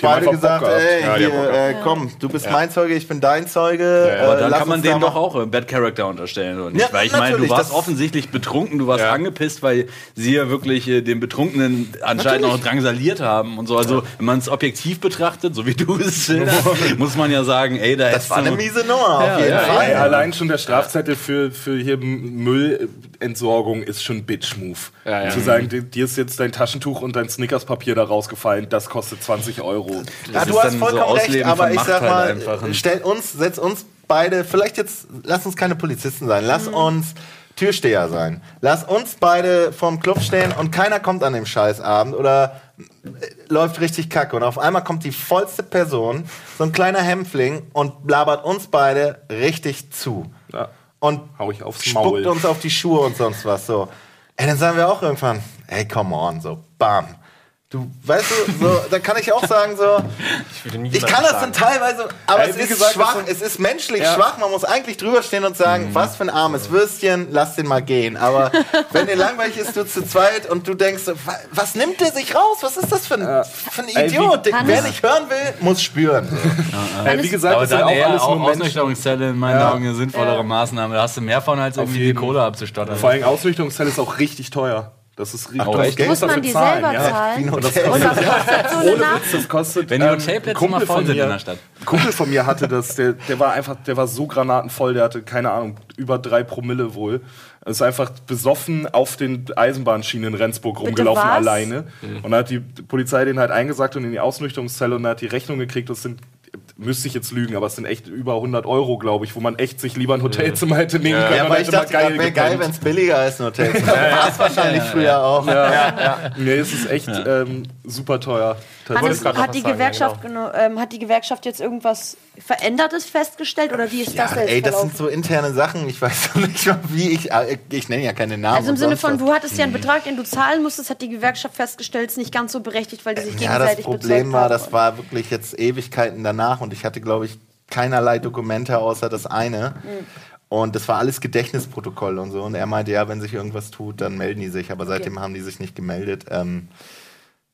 beide gesagt, ey, Ja, hier, äh, komm, du bist mein Zeuge, ich bin dein Zeuge. ja. Aber äh, dann kann man dem doch auch äh, Bad Character unterstellen, oder nicht? Ja, weil ich meine, du natürlich, warst offensichtlich betrunken, du warst Ja. angepisst, weil sie ja wirklich äh, den Betrunkenen anscheinend auch drangsaliert haben und so. Also, wenn man es objektiv betrachtet, so wie du es schilderst, muss man ja sagen, ey, da Das war eine miese Nummer, auf jeden ja, Fall. Allein schon der Strafzettel für, für hier Müllentsorgung ist schon Bitch-Move. Ja, ja. Zu sagen, dir dir ist jetzt dein Taschentuch und dein Snickerspapier da rausgefallen, das kostet 20 Euro. Euro. Ja, Das du ist hast dann so vollkommen recht, aber ich Macht sag halt mal, stell uns, setz uns beide, vielleicht jetzt, lass uns keine Polizisten sein, lass uns Türsteher sein. Lass uns beide vorm Club stehen und keiner kommt an dem Scheißabend oder äh, läuft richtig kacke und auf einmal kommt die vollste Person, so ein kleiner Hämpfling und labert uns beide richtig zu. Ja. Und Hau ich aufs spuckt Maul. uns auf die Schuhe und sonst was so. Ey, dann sagen wir auch irgendwann, ey, come on, so, bam. Du, weißt du, so, da kann ich auch sagen, so, würde nie ich kann das sagen. dann teilweise, aber Ey, es ist gesagt, schwach, es ist menschlich Ja. schwach, man muss eigentlich drüber stehen und sagen, was für ein armes Würstchen, lass den mal gehen. Aber wenn dir langweilig ist, du zu zweit und du denkst, was nimmt der sich raus? Was ist das für ein, für ein Ey, wie- Idiot? Hannes- Wer nicht hören will, muss spüren. Äh, wie gesagt, Aber das sind dann auch eher alles auch nur Menschen. Ausnüchterungszelle in meinen Ja. Augen eine sinnvollere Ja. Maßnahme. Da hast du mehr von, als irgendwie die. Kohle abzustottern. Vor allem Ausnüchterungszelle ist auch richtig teuer. Das ist richtig. Du echt? Geld Muss man die zahlen, selber ja. zahlen? Wie ein Und was kostet so eine Ohne Nacht? Witz, das kostet. Wenn die ähm, Hotelplätze ein Kumpel mal voll von sind mir- in der Stadt. Ein Kumpel von mir hatte das, der, der war einfach, der war so granatenvoll, der hatte, keine Ahnung, über drei Promille wohl. Er ist einfach besoffen auf den Eisenbahnschienen in Rendsburg rumgelaufen alleine. Und dann hat die Polizei den halt eingesagt und in die Ausnüchterungszelle und er hat die Rechnung gekriegt. Das sind, müsste ich jetzt lügen, aber es sind echt über 100 Euro, glaube ich, wo man echt sich lieber ein Hotelzimmer hätte nehmen können. Ja, weil ich dachte, geil, wäre geil, wenn es billiger ist, ein Hotel. War es wahrscheinlich früher auch. Nee, es ist echt ähm, super teuer. Noch hat, die sagen, Gewerkschaft, genau, ähm, hat die Gewerkschaft jetzt irgendwas Verändertes festgestellt oder wie ist Ja, das jetzt ey, das verlaufen? sind so interne Sachen. Ich weiß noch nicht wie ich. äh, Ich nenne ja keine Namen. Also im Sinne von, was. du hattest ja einen Betrag, den du zahlen musstest, hat die Gewerkschaft festgestellt, ist nicht ganz so berechtigt, weil die sich Ja, das gegenseitig Problem war, das war wirklich jetzt Ewigkeiten danach und ich hatte, glaube ich, keinerlei Dokumente außer das eine. Und das war alles Gedächtnisprotokoll und so. Und er meinte, ja, wenn sich irgendwas tut, dann melden die sich. Aber seitdem haben die sich nicht gemeldet. Ähm,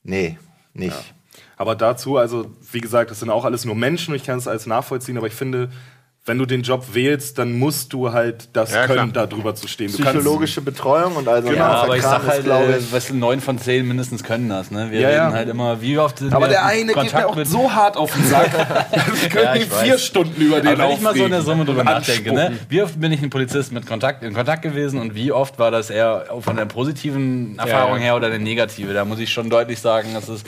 nee, nicht. Aber dazu, also wie gesagt, das sind auch alles nur Menschen und ich kann es alles nachvollziehen, aber ich finde, wenn du den Job wählst, dann musst du halt das Ja, können, klar. da drüber zu stehen. Du kannst, Psychologische Betreuung und also Genau, aber ich sag ist, halt, glaube äh, ich, weißt du, neun von zehn mindestens können das, ne? Wir Ja, reden ja. halt immer, wie oft sind aber wir der in eine geht mir Kontakt auch mit- so hart auf den Sack. Wir können Ja, ich nicht weiß. vier Stunden über den Aber wenn ich mal so in der. Summe drüber nachdenke, ne? Wie oft bin ich ein Polizist mit Kontakt, in Kontakt gewesen und wie oft war das eher von der positiven Erfahrung ja. her oder der negative? Da muss ich schon deutlich sagen, dass es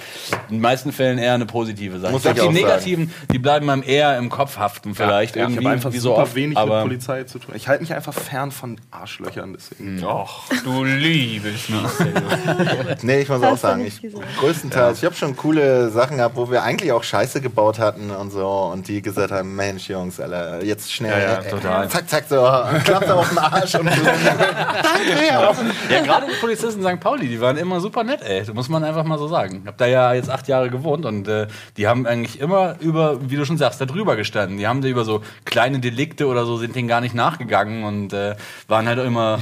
in den meisten Fällen eher eine positive Sache Muss ist. ich Die auch sagen. negativen, die bleiben einem eher im Kopf haften vielleicht Ja, ich irgendwie, einfach wie so super oft. wenig aber mit Polizei zu tun. Ich halte mich einfach fern von Arschlöchern. Deswegen. Och, du liebes Nee, ich muss auch sagen, ich, größtenteils, ich habe schon coole Sachen gehabt, wo wir eigentlich auch Scheiße gebaut hatten und so und die gesagt haben, Mensch, Jungs, Alter, jetzt schnell, Ja, ja, äh, total. zack, zack, so, klappt auf den Arsch und so. Danke, ja. Ja, gerade die Polizisten in St. Pauli, die waren immer super nett, ey. Das muss man einfach mal so sagen. Ich habe da ja jetzt acht Jahre gewohnt und äh, die haben eigentlich immer über, wie du schon sagst, da drüber gestanden. Die haben da über so kleine Delikte oder so sind denen gar nicht nachgegangen und äh, waren halt immer,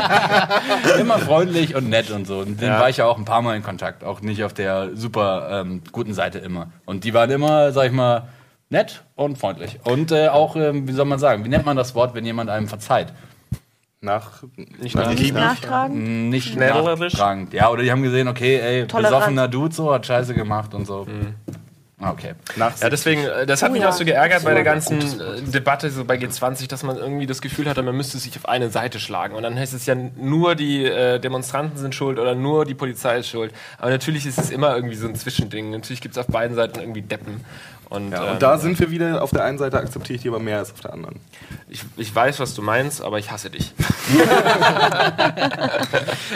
immer freundlich und nett und so. Und denen Ja. war ich ja auch ein paar Mal in Kontakt, auch nicht auf der super ähm, guten Seite immer. Und die waren immer, sag ich mal, nett und freundlich. Und äh, auch, ähm, wie soll man sagen, wie nennt man das Wort, wenn jemand einem verzeiht? Nach, Nicht nach Nicht nachtragen? Nicht nachtragend. Ja, oder die haben gesehen, okay, ey, Tolerant. besoffener Dude so, hat Scheiße gemacht und so. Ah, Okay. Ja, deswegen, äh, das hat Oh mich ja. auch so geärgert bei der ganzen äh, Debatte so bei G20, dass man irgendwie das Gefühl hatte, man müsste sich auf eine Seite schlagen. Und dann heißt es ja, nur die äh, Demonstranten sind schuld oder nur die Polizei ist schuld. Aber natürlich ist es immer irgendwie so ein Zwischending. Natürlich gibt es auf beiden Seiten irgendwie Deppen. Und, ja, ähm, und da sind wir wieder, auf der einen Seite akzeptiere ich die aber mehr als auf der anderen. ich, ich weiß, was du meinst, aber ich hasse dich.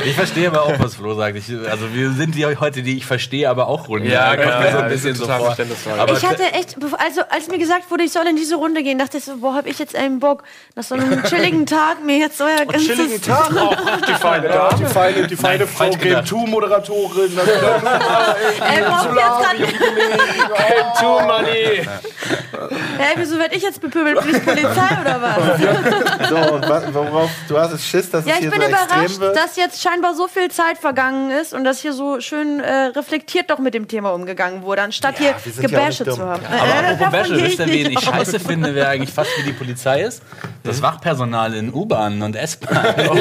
Ich verstehe aber auch, was Flo sagt. Ich, also wir sind die heute die Ich verstehe aber auch Runde. Ja, genau, mir so ja, ein bisschen so vor. Aber Ich hatte echt, also als mir gesagt wurde, ich soll in diese Runde gehen, dachte ich so, boah, hab ich jetzt einen Bock, nach so einem chilligen Tag mir jetzt so euer ganzes... Chilligen Tag. die feine Ja, die feine, die feine Nein, Frau Game gedacht. 2 Moderatorin. Ey, warum jetzt dann, Too money. Hä, wieso werd ich jetzt bepöbelt? Bin ich Polizei oder was? So, und worauf, du hast es Schiss, dass Ja, es ich hier bin so überrascht, extrem wird? dass jetzt scheinbar so viel Zeit vergangen ist und dass hier so schön äh, reflektiert doch mit dem Thema umgegangen wurde, anstatt Ja, hier ja Gebäsche zu haben. Ja. Äh, Aber davon apropos Bäsche, wisst ihr, wen ich scheiße finde, wer eigentlich fast wie die Polizei ist? Das Wachpersonal in U-Bahnen und S-Bahnen.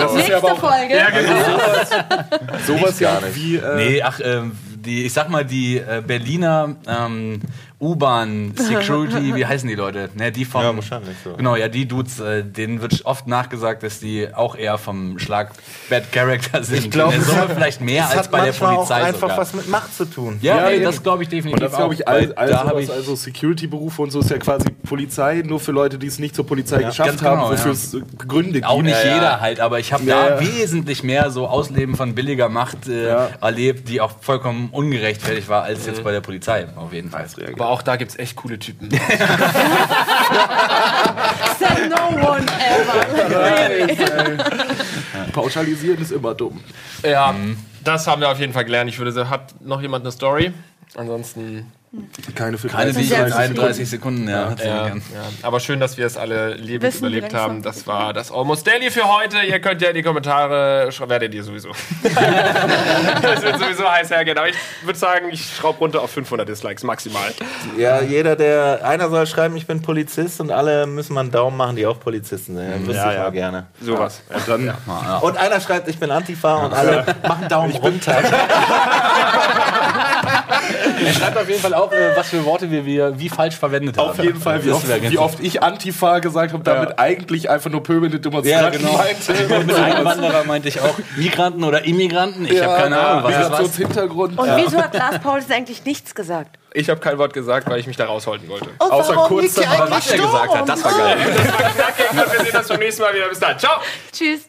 Das ist ja aber Nächste auch Folge. sowas ja gar nicht. wie. Äh, Nee, ach, ähm, die, ich sag mal, die äh, Berliner ähm, U-Bahn, Security, wie heißen die Leute? Ne, die vom, Ja, wahrscheinlich so. Genau, ja, die Dudes, äh, denen wird oft nachgesagt, dass die auch eher vom Schlag Bad Character sind. Ich glaube, Summe vielleicht mehr als hat bei der Polizei auch einfach sogar. was mit Macht zu tun. ja, Ja, ey, das glaube ich definitiv Und das glaube ich, all, all da sowas, habe ich also Security-Berufe und so ist ja quasi Polizei, nur für Leute, die es nicht zur Polizei geschafft ganz genau, haben, wofür ja. es äh, Gründe gibt. auch nicht Ja, jeder ja. halt, aber ich habe Ja, da ja. wesentlich mehr so Ausleben von billiger Macht äh, Ja. erlebt, die auch vollkommen ungerechtfertigt war, als jetzt bei der Polizei, auf jeden Fall. Aber auch da gibt es echt coole Typen. Said no one ever. Pauschalisieren ist immer dumm. ja, das haben wir auf jeden Fall gelernt. Ich würde sagen, hat noch jemand eine Story? Ansonsten, Keine für Keine, die ich sehr in gut. 31 Sekunden ja, ja, ja. Aber schön, dass wir es alle lebend Wissen überlebt haben. Das war das Almost Daily für heute. Ihr könnt ja in die Kommentare schreiben, werdet ihr sowieso. das wird sowieso heiß hergehen. Aber ich würde sagen, ich schraube runter auf 500 Dislikes maximal. Ja, jeder, der, einer soll schreiben, ich bin Polizist und alle müssen mal einen Daumen machen, die auch Polizisten sind. Dann wüsste Ja, ich ja. mal gerne. Sowas. Und dann Und einer schreibt, ich bin Antifa und alle machen Daumen runter. Er schreibt auf jeden Fall auch, äh, was für Worte wir, wir wie falsch verwendet haben. auf jeden Fall, wie oft, wie oft ich Antifa gesagt habe, damit eigentlich einfach nur pöbelnde Demonstranten Ja, genau. meinte. Mit Einwanderer meinte ich auch Migranten oder Immigranten. Ich habe keine Ahnung, was das war. Migrationshintergrund. Und wieso hat Lars Paulsen eigentlich nichts gesagt? Ich habe kein Wort gesagt, weil ich mich da raushalten wollte. Und Außer warum kurz eigentlich Was er gesagt hat, das war geil. Das war knackig und wir sehen uns beim nächsten Mal wieder. Bis dann. Ciao! Tschüss.